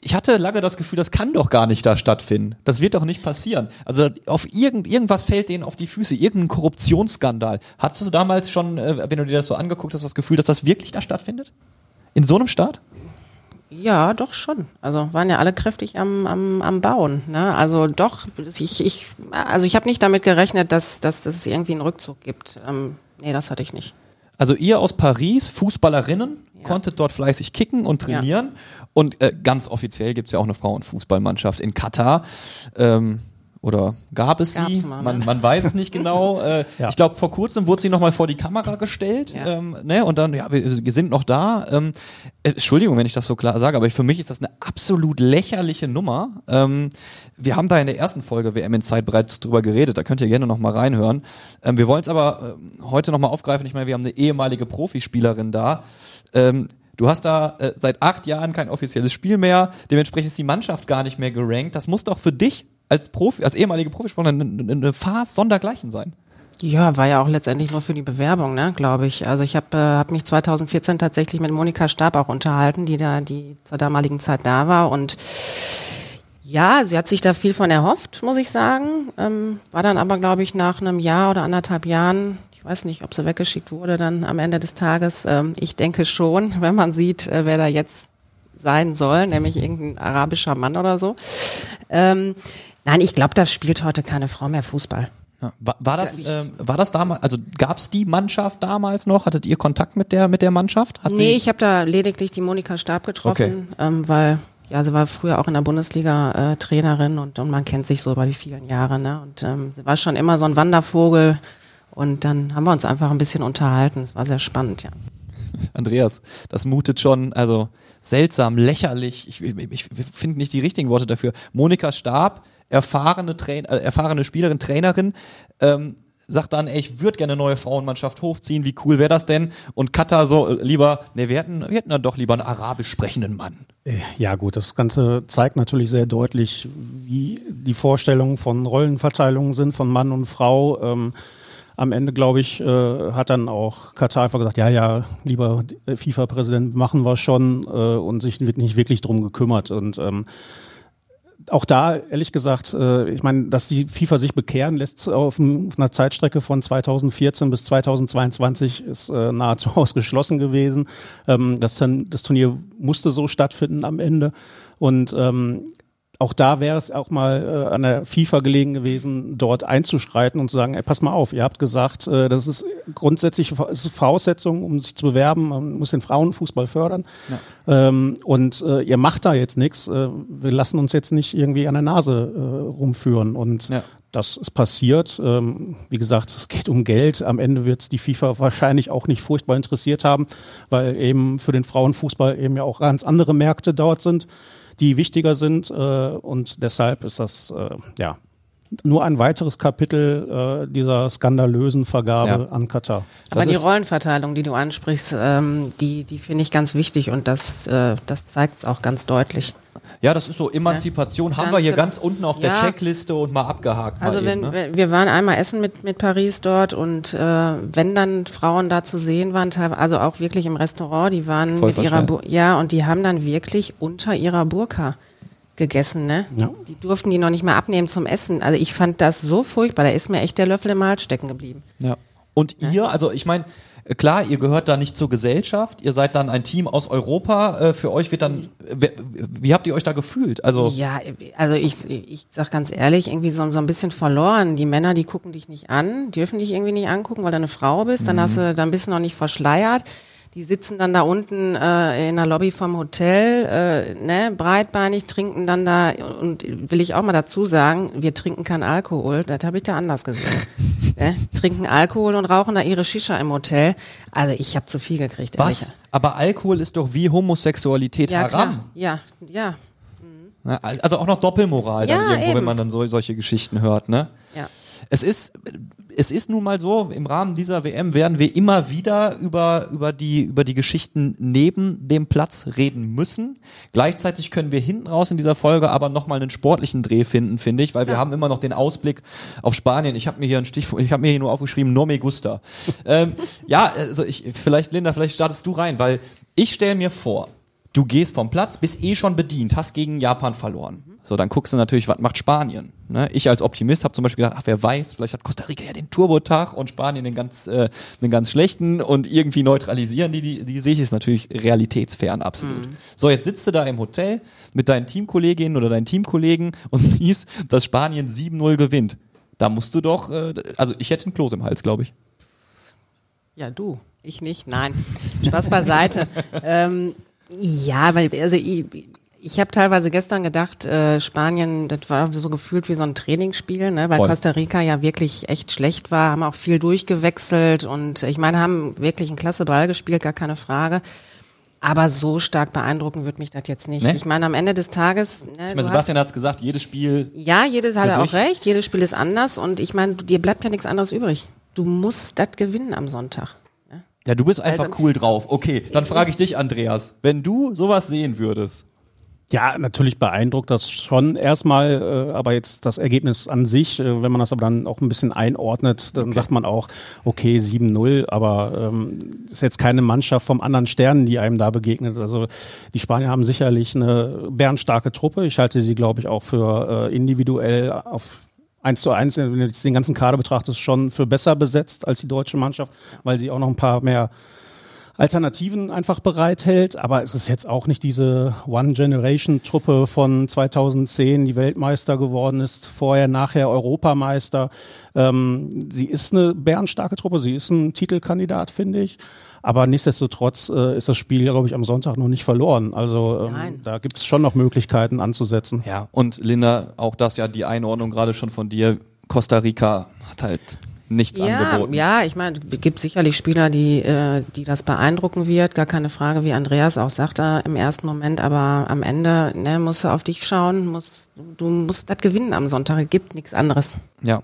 ich hatte lange das Gefühl, das kann doch gar nicht da stattfinden. Das wird doch nicht passieren. Also auf irgend, irgendwas fällt denen auf die Füße, irgendein Korruptionsskandal. Hattest du damals schon, äh, wenn du dir das so angeguckt hast, das Gefühl, dass das wirklich da stattfindet? In so einem Staat? Ja, doch schon. Also waren ja alle kräftig am, am, am Bauen. Ne? Also doch, ich, ich, also ich habe nicht damit gerechnet, dass, dass, dass es irgendwie einen Rückzug gibt. Ähm, nee, das hatte ich nicht. Also ihr aus Paris, Fußballerinnen, ja. konntet dort fleißig kicken und trainieren. Ja. Und äh, ganz offiziell gibt's ja auch eine Frauenfußballmannschaft in Katar. Ähm, oder gab es Gab's sie? Mal, man, ne? man weiß es nicht genau. Äh, ja. Ich glaube, vor kurzem wurde sie nochmal vor die Kamera gestellt. Ja. Ähm, ne? Und dann, ja, wir, wir sind noch da. Ähm, äh, Entschuldigung, wenn ich das so klar sage, aber für mich ist das eine absolut lächerliche Nummer. Ähm, wir haben da in der ersten Folge WM in Zeit bereits drüber geredet. Da könnt ihr gerne nochmal reinhören. Ähm, wir wollen es aber äh, heute nochmal aufgreifen. Ich meine, wir haben eine ehemalige Profispielerin da. Ähm, Du hast da äh, seit acht Jahren kein offizielles Spiel mehr, dementsprechend ist die Mannschaft gar nicht mehr gerankt. Das muss doch für dich als Profi, als ehemalige Profisportler eine, eine Farce sondergleichen sein. Ja, war ja auch letztendlich nur für die Bewerbung, ne, glaube ich. Also ich habe äh, hab mich 2014 tatsächlich mit Monika Stab auch unterhalten, die da, die zur damaligen Zeit da war und ja, sie hat sich da viel von erhofft, muss ich sagen. Ähm, war dann aber, glaube ich, nach einem Jahr oder anderthalb Jahren, ich weiß nicht, ob sie weggeschickt wurde dann am Ende des Tages. Ähm, ich denke schon, wenn man sieht, äh, wer da jetzt sein soll, nämlich irgendein arabischer Mann oder so. Ähm, Nein, ich glaube, da spielt heute keine Frau mehr Fußball. Ja. War, war, das, äh, war das damals, also gab es die Mannschaft damals noch? Hattet ihr Kontakt mit der, mit der Mannschaft? Hat nee, ich habe da lediglich die Monika Stab getroffen, okay. ähm, weil ja, sie war früher auch in der Bundesliga äh, Trainerin und, und man kennt sich so über die vielen Jahre. Ne? Und ähm, sie war schon immer so ein Wandervogel. Und dann haben wir uns einfach ein bisschen unterhalten. Es war sehr spannend, ja. Andreas, das mutet schon, also seltsam, lächerlich. Ich, ich, ich finde nicht die richtigen Worte dafür. Monika Stab erfahrene, Train äh, erfahrene Spielerin, Trainerin, ähm, sagt dann, ey, ich würde gerne eine neue Frauenmannschaft hochziehen, wie cool wäre das denn? Und Katar so äh, lieber, ne, wir hätten, wir hätten dann doch lieber einen arabisch sprechenden Mann. Äh, ja gut, das Ganze zeigt natürlich sehr deutlich, wie die Vorstellungen von Rollenverteilungen sind von Mann und Frau. Ähm, am Ende, glaube ich, äh, hat dann auch Katar einfach gesagt, ja, ja, lieber FIFA-Präsident, machen wir schon äh, und sich nicht wirklich drum gekümmert. Und ähm, auch da, ehrlich gesagt, äh, ich meine, dass die FIFA sich bekehren lässt auf, auf einer Zeitstrecke von 2014 bis 2022 ist äh, nahezu ausgeschlossen gewesen. Ähm, das, das Turnier musste so stattfinden am Ende. Und ähm, auch da wäre es auch mal äh, an der FIFA gelegen gewesen, dort einzuschreiten und zu sagen, ey, pass mal auf, ihr habt gesagt, äh, das ist grundsätzlich ist Voraussetzung, um sich zu bewerben, man muss den Frauenfußball fördern. Ja. Ähm, und äh, ihr macht da jetzt nichts. Äh, wir lassen uns jetzt nicht irgendwie an der Nase äh, rumführen. Und ja. das ist passiert. Ähm, wie gesagt, es geht um Geld. Am Ende wird es die FIFA wahrscheinlich auch nicht furchtbar interessiert haben, weil eben für den Frauenfußball eben ja auch ganz andere Märkte dort sind die wichtiger sind. Äh, und deshalb ist das äh, ja nur ein weiteres Kapitel äh, dieser skandalösen Vergabe ja. an Katar. Aber das die Rollenverteilung, die du ansprichst, ähm, die, die finde ich ganz wichtig und das, äh, das zeigt es auch ganz deutlich. Ja, das ist so Emanzipation, ja, haben wir hier genau. ganz unten auf der ja. Checkliste und mal abgehakt. Also wenn eben, ne? wir waren einmal essen mit mit Paris dort und äh, wenn dann Frauen da zu sehen waren, also auch wirklich im Restaurant, die waren Voll mit ihrer Bu ja und die haben dann wirklich unter ihrer Burka gegessen, ne? Ja. Die durften die noch nicht mal abnehmen zum Essen. Also ich fand das so furchtbar, da ist mir echt der Löffel im Hals stecken geblieben. Ja. Und ihr, also ich meine, Klar, ihr gehört da nicht zur Gesellschaft, ihr seid dann ein Team aus Europa. Äh, für euch wird dann, wie habt ihr euch da gefühlt? Also ja, also ich, ich sag ganz ehrlich, irgendwie so, so ein bisschen verloren. Die Männer, die gucken dich nicht an, dürfen dich irgendwie nicht angucken, weil du eine Frau bist. Dann mhm. hast du, dann bist du noch nicht verschleiert. Die sitzen dann da unten äh, in der Lobby vom Hotel, äh, ne, breitbeinig, trinken dann da, und will ich auch mal dazu sagen, wir trinken keinen Alkohol, das habe ich da anders gesehen. ne? Trinken Alkohol und rauchen da ihre Shisha im Hotel. Also ich habe zu viel gekriegt. Was? Ehrlich. Aber Alkohol ist doch wie Homosexualität ja, haram. Klar. Ja, ja. Also auch noch Doppelmoral ja, dann irgendwo, eben. wenn man dann so, solche Geschichten hört, ne? Ja. Es ist, es ist nun mal so, im Rahmen dieser WM werden wir immer wieder über, über, die, über die Geschichten neben dem Platz reden müssen. Gleichzeitig können wir hinten raus in dieser Folge aber nochmal einen sportlichen Dreh finden, finde ich, weil wir haben immer noch den Ausblick auf Spanien. Ich habe mir hier ein Stichwort, ich habe mir hier nur aufgeschrieben, no me gusta. ähm, ja, also ich, vielleicht, Linda, vielleicht startest du rein, weil ich stelle mir vor, du gehst vom Platz, bist eh schon bedient, hast gegen Japan verloren. So, dann guckst du natürlich, was macht Spanien? Ne? Ich als Optimist habe zum Beispiel gedacht, ach wer weiß, vielleicht hat Costa Rica ja den Turbotag und Spanien den ganz, äh, den ganz schlechten und irgendwie neutralisieren die, die, die sehe ich ist natürlich realitätsfern absolut. Mhm. So, jetzt sitzt du da im Hotel mit deinen Teamkolleginnen oder deinen Teamkollegen und siehst, dass Spanien 7-0 gewinnt. Da musst du doch, äh, also ich hätte einen Kloß im Hals, glaube ich. Ja, du. Ich nicht, nein. Spaß beiseite. ähm, ja, weil, also ich, ich habe teilweise gestern gedacht, äh, Spanien, das war so gefühlt wie so ein Trainingsspiel, ne? weil Voll. Costa Rica ja wirklich echt schlecht war, haben auch viel durchgewechselt und ich meine, haben wirklich einen klasse Ball gespielt, gar keine Frage. Aber so stark beeindrucken wird mich das jetzt nicht. Nee? Ich meine, am Ende des Tages. Ne, ich meine, Sebastian hat es gesagt, jedes Spiel. Ja, jedes hat er auch recht. Jedes Spiel ist anders und ich meine, dir bleibt ja nichts anderes übrig. Du musst das gewinnen am Sonntag. Ne? Ja, du bist einfach also, cool drauf. Okay, dann frage ich dich, Andreas, wenn du sowas sehen würdest, ja, natürlich beeindruckt das schon erstmal, äh, aber jetzt das Ergebnis an sich, äh, wenn man das aber dann auch ein bisschen einordnet, dann okay. sagt man auch, okay, 7-0, aber ähm, ist jetzt keine Mannschaft vom anderen Sternen, die einem da begegnet. Also die Spanier haben sicherlich eine bärenstarke Truppe. Ich halte sie, glaube ich, auch für äh, individuell auf eins zu eins, wenn du jetzt den ganzen Kader betrachtest, schon für besser besetzt als die deutsche Mannschaft, weil sie auch noch ein paar mehr Alternativen einfach bereithält. Aber es ist jetzt auch nicht diese One-Generation-Truppe von 2010, die Weltmeister geworden ist, vorher, nachher Europameister. Ähm, sie ist eine bärenstarke Truppe, sie ist ein Titelkandidat, finde ich. Aber nichtsdestotrotz äh, ist das Spiel, glaube ich, am Sonntag noch nicht verloren. Also ähm, da gibt es schon noch Möglichkeiten anzusetzen. Ja, und Linda, auch das ja die Einordnung gerade schon von dir. Costa Rica hat halt nichts ja, angeboten. Ja, ich meine, es gibt sicherlich Spieler, die, äh, die das beeindrucken wird, gar keine Frage, wie Andreas auch sagte im ersten Moment, aber am Ende ne, musst du auf dich schauen, musst, du musst das gewinnen am Sonntag, es gibt nichts anderes. Ja,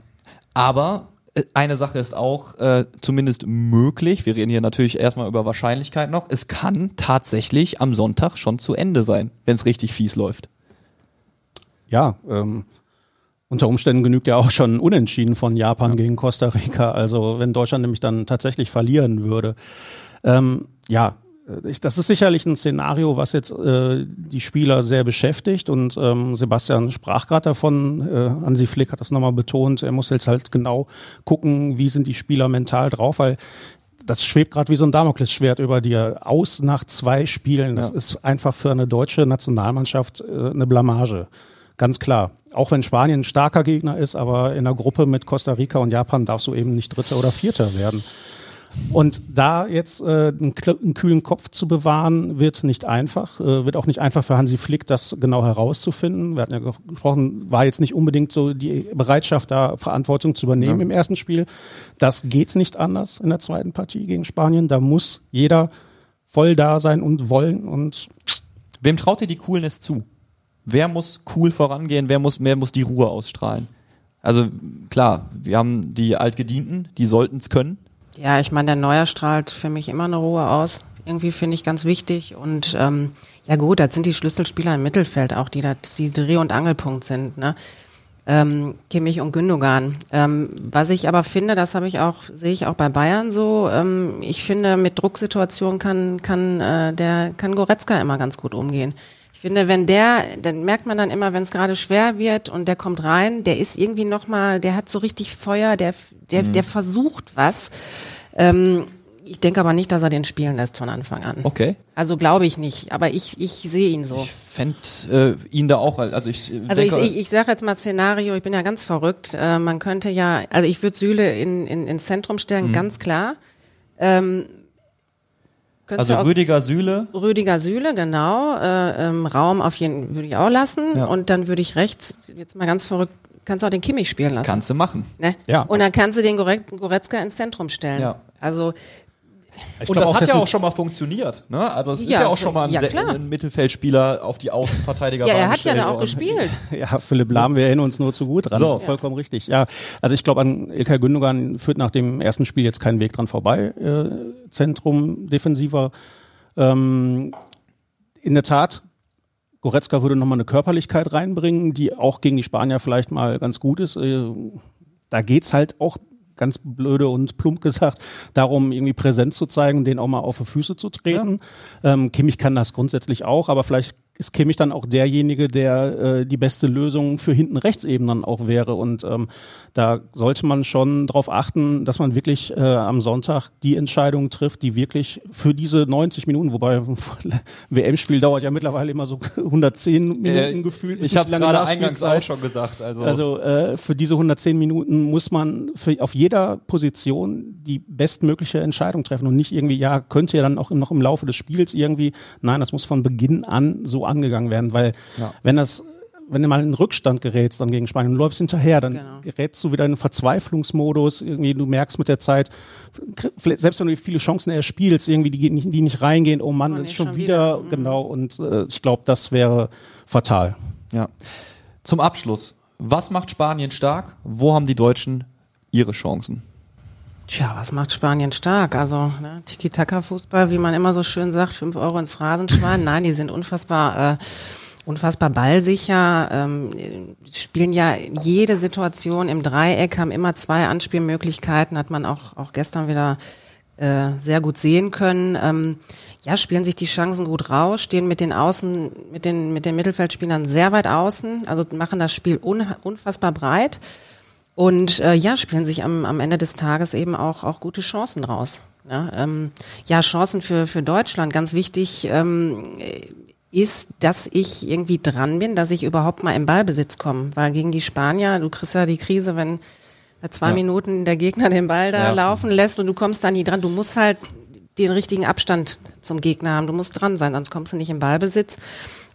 aber äh, eine Sache ist auch äh, zumindest möglich. Wir reden hier natürlich erstmal über Wahrscheinlichkeit noch. Es kann tatsächlich am Sonntag schon zu Ende sein, wenn es richtig fies läuft. Ja, ähm, unter Umständen genügt ja auch schon Unentschieden von Japan ja. gegen Costa Rica. Also wenn Deutschland nämlich dann tatsächlich verlieren würde. Ähm, ja, äh, das ist sicherlich ein Szenario, was jetzt äh, die Spieler sehr beschäftigt und ähm, Sebastian sprach gerade davon, äh, Hansi Flick hat das nochmal betont, er muss jetzt halt genau gucken, wie sind die Spieler mental drauf, weil das schwebt gerade wie so ein Damoklesschwert über dir. Aus nach zwei Spielen, das ja. ist einfach für eine deutsche Nationalmannschaft äh, eine Blamage. Ganz klar. Auch wenn Spanien ein starker Gegner ist, aber in der Gruppe mit Costa Rica und Japan darfst du eben nicht Dritter oder Vierter werden. Und da jetzt äh, einen, einen, kühlen Kopf zu bewahren, wird nicht einfach. Äh, wird auch nicht einfach für Hansi Flick, das genau herauszufinden. Wir hatten ja gesprochen, war jetzt nicht unbedingt so die Bereitschaft, da Verantwortung zu übernehmen ja. im ersten Spiel. Das geht nicht anders in der zweiten Partie gegen Spanien. Da muss jeder voll da sein und wollen. Und Wem traut ihr die Coolness zu? Wer muss cool vorangehen? Wer muss, wer muss die Ruhe ausstrahlen? Also klar, wir haben die Altgedienten, die sollten es können. Ja, ich meine, der Neuer strahlt für mich immer eine Ruhe aus. Irgendwie finde ich ganz wichtig. Und ähm, ja gut, das sind die Schlüsselspieler im Mittelfeld auch, die da die Dreh- und Angelpunkt sind. Ne? Ähm, Kimmich und Gündogan. Ähm, was ich aber finde, das habe ich auch, sehe ich auch bei Bayern so. Ähm, ich finde, mit Drucksituationen kann kann äh, der kann Goretzka immer ganz gut umgehen. Ich finde, wenn der, dann merkt man dann immer, wenn es gerade schwer wird und der kommt rein, der ist irgendwie noch mal, der hat so richtig Feuer, der, der, mhm. der versucht was. Ähm, ich denke aber nicht, dass er den spielen lässt von Anfang an. Okay. Also glaube ich nicht, aber ich, ich sehe ihn so. Ich fände äh, ihn da auch, also ich äh, Also denke, ich, ich, ich sage jetzt mal Szenario, ich bin ja ganz verrückt. Äh, man könnte ja, also ich würde Süle in, in, ins Zentrum stellen, mhm. ganz klar. Ähm, also Rüdiger Sühle? Rüdiger Sühle, genau. Äh, ähm, Raum auf jeden würde ich auch lassen. Ja. Und dann würde ich rechts, jetzt mal ganz verrückt, kannst du auch den Kimmich spielen lassen. Kannst du machen. Ne? Ja. Und dann kannst du den Goretzka ins Zentrum stellen. Ja. Also ich und das hat ja auch schon mal funktioniert. Ne? Also es ja, ist ja auch schon mal ein, ja, ein Mittelfeldspieler auf die Außenverteidiger. Ja, er hat ja da auch gespielt. Ja, Philipp Lahm, wir erinnern uns nur zu gut dran. So. Vollkommen ja. richtig. Ja, also ich glaube, an Ilkay Gündogan führt nach dem ersten Spiel jetzt keinen Weg dran vorbei. Äh, Zentrum defensiver. Ähm, in der Tat, Goretzka würde nochmal eine Körperlichkeit reinbringen, die auch gegen die Spanier vielleicht mal ganz gut ist. Äh, da geht's halt auch ganz blöde und plump gesagt, darum irgendwie Präsenz zu zeigen, den auch mal auf die Füße zu treten. Ja. Ähm, Kimmich kann das grundsätzlich auch, aber vielleicht ist Kimmich dann auch derjenige, der äh, die beste Lösung für hinten rechts eben dann auch wäre. Und ähm, da sollte man schon darauf achten, dass man wirklich äh, am Sonntag die Entscheidung trifft, die wirklich für diese 90 Minuten, wobei WM-Spiel dauert ja mittlerweile immer so 110 Minuten äh, gefühlt. Ich habe gerade eingangs auch schon gesagt. Also, also äh, für diese 110 Minuten muss man für, auf jeder Position die bestmögliche Entscheidung treffen und nicht irgendwie, ja, könnte ja dann auch noch im Laufe des Spiels irgendwie, nein, das muss von Beginn an so angegangen werden, weil ja. wenn das wenn du mal in Rückstand gerätst dann gegen Spanien und läufst hinterher, dann genau. gerätst du wieder in einen Verzweiflungsmodus. Irgendwie, du merkst mit der Zeit, selbst wenn du viele Chancen erspielst, irgendwie die, die nicht reingehen, oh Mann, oh, das ist schon, schon wieder, wieder, mhm. genau. Und äh, ich glaube, das wäre fatal. Ja. Zum Abschluss, was macht Spanien stark? Wo haben die Deutschen ihre Chancen? Tja, was macht Spanien stark? Also ne, Tiki-Taka-Fußball, wie man immer so schön sagt, fünf Euro ins Phrasenschwein. Nein, die sind unfassbar, äh, unfassbar ballsicher, ähm, spielen ja jede Situation im Dreieck, haben immer zwei Anspielmöglichkeiten, hat man auch, auch gestern wieder äh, sehr gut sehen können. Ähm, ja, spielen sich die Chancen gut raus, stehen mit den Außen, mit den, mit den Mittelfeldspielern sehr weit außen, also machen das Spiel un, unfassbar breit. Und äh, ja, spielen sich am, am Ende des Tages eben auch, auch gute Chancen raus. Ja, ähm, ja, Chancen für, für Deutschland, ganz wichtig. Ähm, ist, dass ich irgendwie dran bin, dass ich überhaupt mal im Ballbesitz komme. Weil gegen die Spanier, du kriegst ja die Krise, wenn zwei ja. Minuten der Gegner den Ball da ja. laufen lässt und du kommst da nie dran. Du musst halt den richtigen Abstand zum Gegner haben. Du musst dran sein, sonst kommst du nicht im Ballbesitz.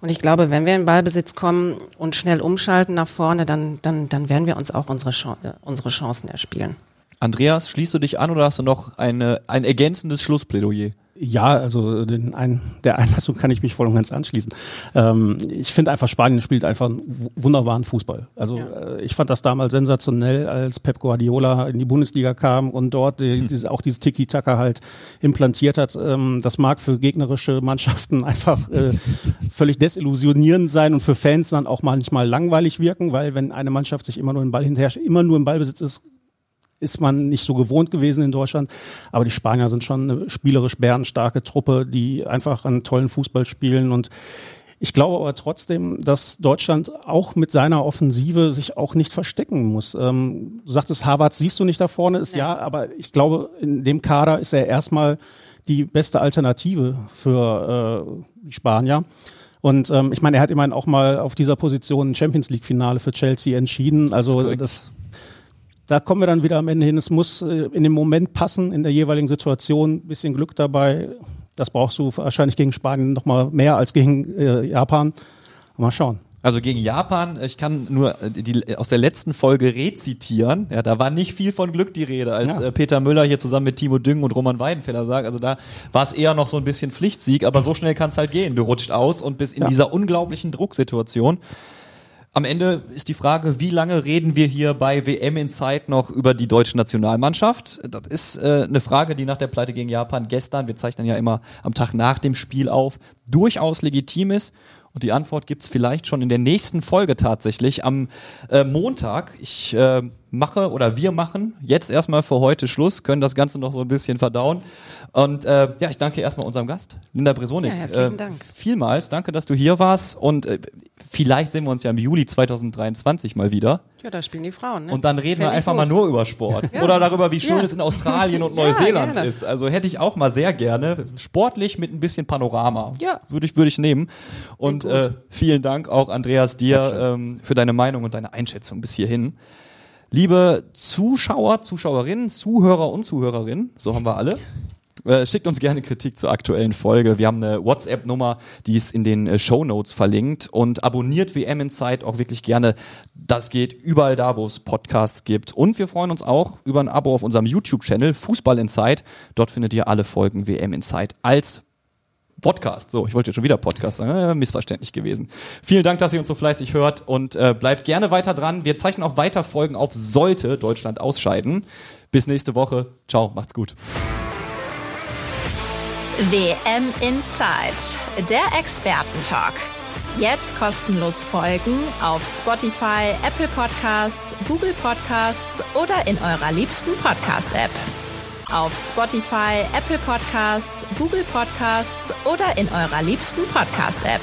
Und ich glaube, wenn wir in Ballbesitz kommen und schnell umschalten nach vorne, dann, dann, dann werden wir uns auch unsere, äh, unsere Chancen erspielen. Andreas, schließt du dich an oder hast du noch eine, ein ergänzendes Schlussplädoyer? Ja, also den ein, der Einlassung kann ich mich voll und ganz anschließen. Ähm, ich finde einfach, Spanien spielt einfach einen wunderbaren Fußball. Also ja. äh, ich fand das damals sensationell, als Pep Guardiola in die Bundesliga kam und dort die, hm. diese, auch dieses Tiki-Taka halt implantiert hat. Ähm, das mag für gegnerische Mannschaften einfach äh, völlig desillusionierend sein und für Fans dann auch manchmal langweilig wirken, weil wenn eine Mannschaft sich immer nur im Ball hinterher, immer nur im Ballbesitz ist, ist man nicht so gewohnt gewesen in Deutschland. Aber die Spanier sind schon eine spielerisch bärenstarke Truppe, die einfach einen tollen Fußball spielen und ich glaube aber trotzdem, dass Deutschland auch mit seiner Offensive sich auch nicht verstecken muss. Ähm, du sagtest, Harvard siehst du nicht da vorne, ist ja. ja, aber ich glaube, in dem Kader ist er erstmal die beste Alternative für äh, die Spanier. Und ähm, ich meine, er hat immerhin auch mal auf dieser Position ein Champions League-Finale für Chelsea entschieden. Also das, das da kommen wir dann wieder am Ende hin. Es muss äh, in dem Moment passen, in der jeweiligen Situation. Ein bisschen Glück dabei. Das brauchst du wahrscheinlich gegen Spanien noch mal mehr als gegen äh, Japan. Mal schauen. Also gegen Japan, ich kann nur äh, die, aus der letzten Folge rezitieren. Ja, da war nicht viel von Glück die Rede, als ja. Äh, Peter Müller hier zusammen mit Timo Düngen und Roman Weidenfeller sagt. Also da war es eher noch so ein bisschen Pflichtsieg, aber so schnell kann es halt gehen. Du rutscht aus und bist in ja. dieser unglaublichen Drucksituation. Am Ende ist die Frage, wie lange reden wir hier bei WM in Zeit noch über die deutsche Nationalmannschaft? Das ist äh, eine Frage, die nach der Pleite gegen Japan gestern, wir zeichnen ja immer am Tag nach dem Spiel auf, durchaus legitim ist. Und die Antwort gibt's vielleicht schon in der nächsten Folge tatsächlich am äh, Montag. Ich äh, mache oder wir machen jetzt erstmal für heute Schluss, können das Ganze noch so ein bisschen verdauen. Und äh, ja, ich danke erstmal unserem Gast, Linda Bresonik. Ja, herzlichen äh, Dank. Vielmals, danke, dass du hier warst und äh, vielleicht sehen wir uns ja im Juli 2023 mal wieder. Ja, da spielen die Frauen. Ne? Und dann reden Fänd wir einfach gut. mal nur über Sport ja. oder darüber, wie schön ja. es in Australien und Neuseeland ja, ist. Also hätte ich auch mal sehr gerne sportlich mit ein bisschen Panorama. Ja. Würde ich würde ich nehmen. Und äh, vielen Dank auch Andreas dir ähm, für deine Meinung und deine Einschätzung bis hierhin. Liebe Zuschauer, Zuschauerinnen, Zuhörer und Zuhörerinnen, so haben wir alle. Äh, schickt uns gerne Kritik zur aktuellen Folge. Wir haben eine WhatsApp-Nummer, die ist in den äh, Show Notes verlinkt und abonniert WM Insight auch wirklich gerne. Das geht überall da, wo es Podcasts gibt. Und wir freuen uns auch über ein Abo auf unserem YouTube-Channel Fußball Insight. Dort findet ihr alle Folgen WM Insight als Podcast. So, ich wollte jetzt schon wieder Podcast sagen. Äh, missverständlich gewesen. Vielen Dank, dass ihr uns so fleißig hört und äh, bleibt gerne weiter dran. Wir zeichnen auch weiter Folgen auf, sollte Deutschland ausscheiden. Bis nächste Woche. Ciao, macht's gut. WM Inside, der Expertentalk. Jetzt kostenlos folgen auf Spotify, Apple Podcasts, Google Podcasts oder in eurer liebsten Podcast-App auf Spotify, Apple Podcasts, Google Podcasts oder in eurer liebsten Podcast-App.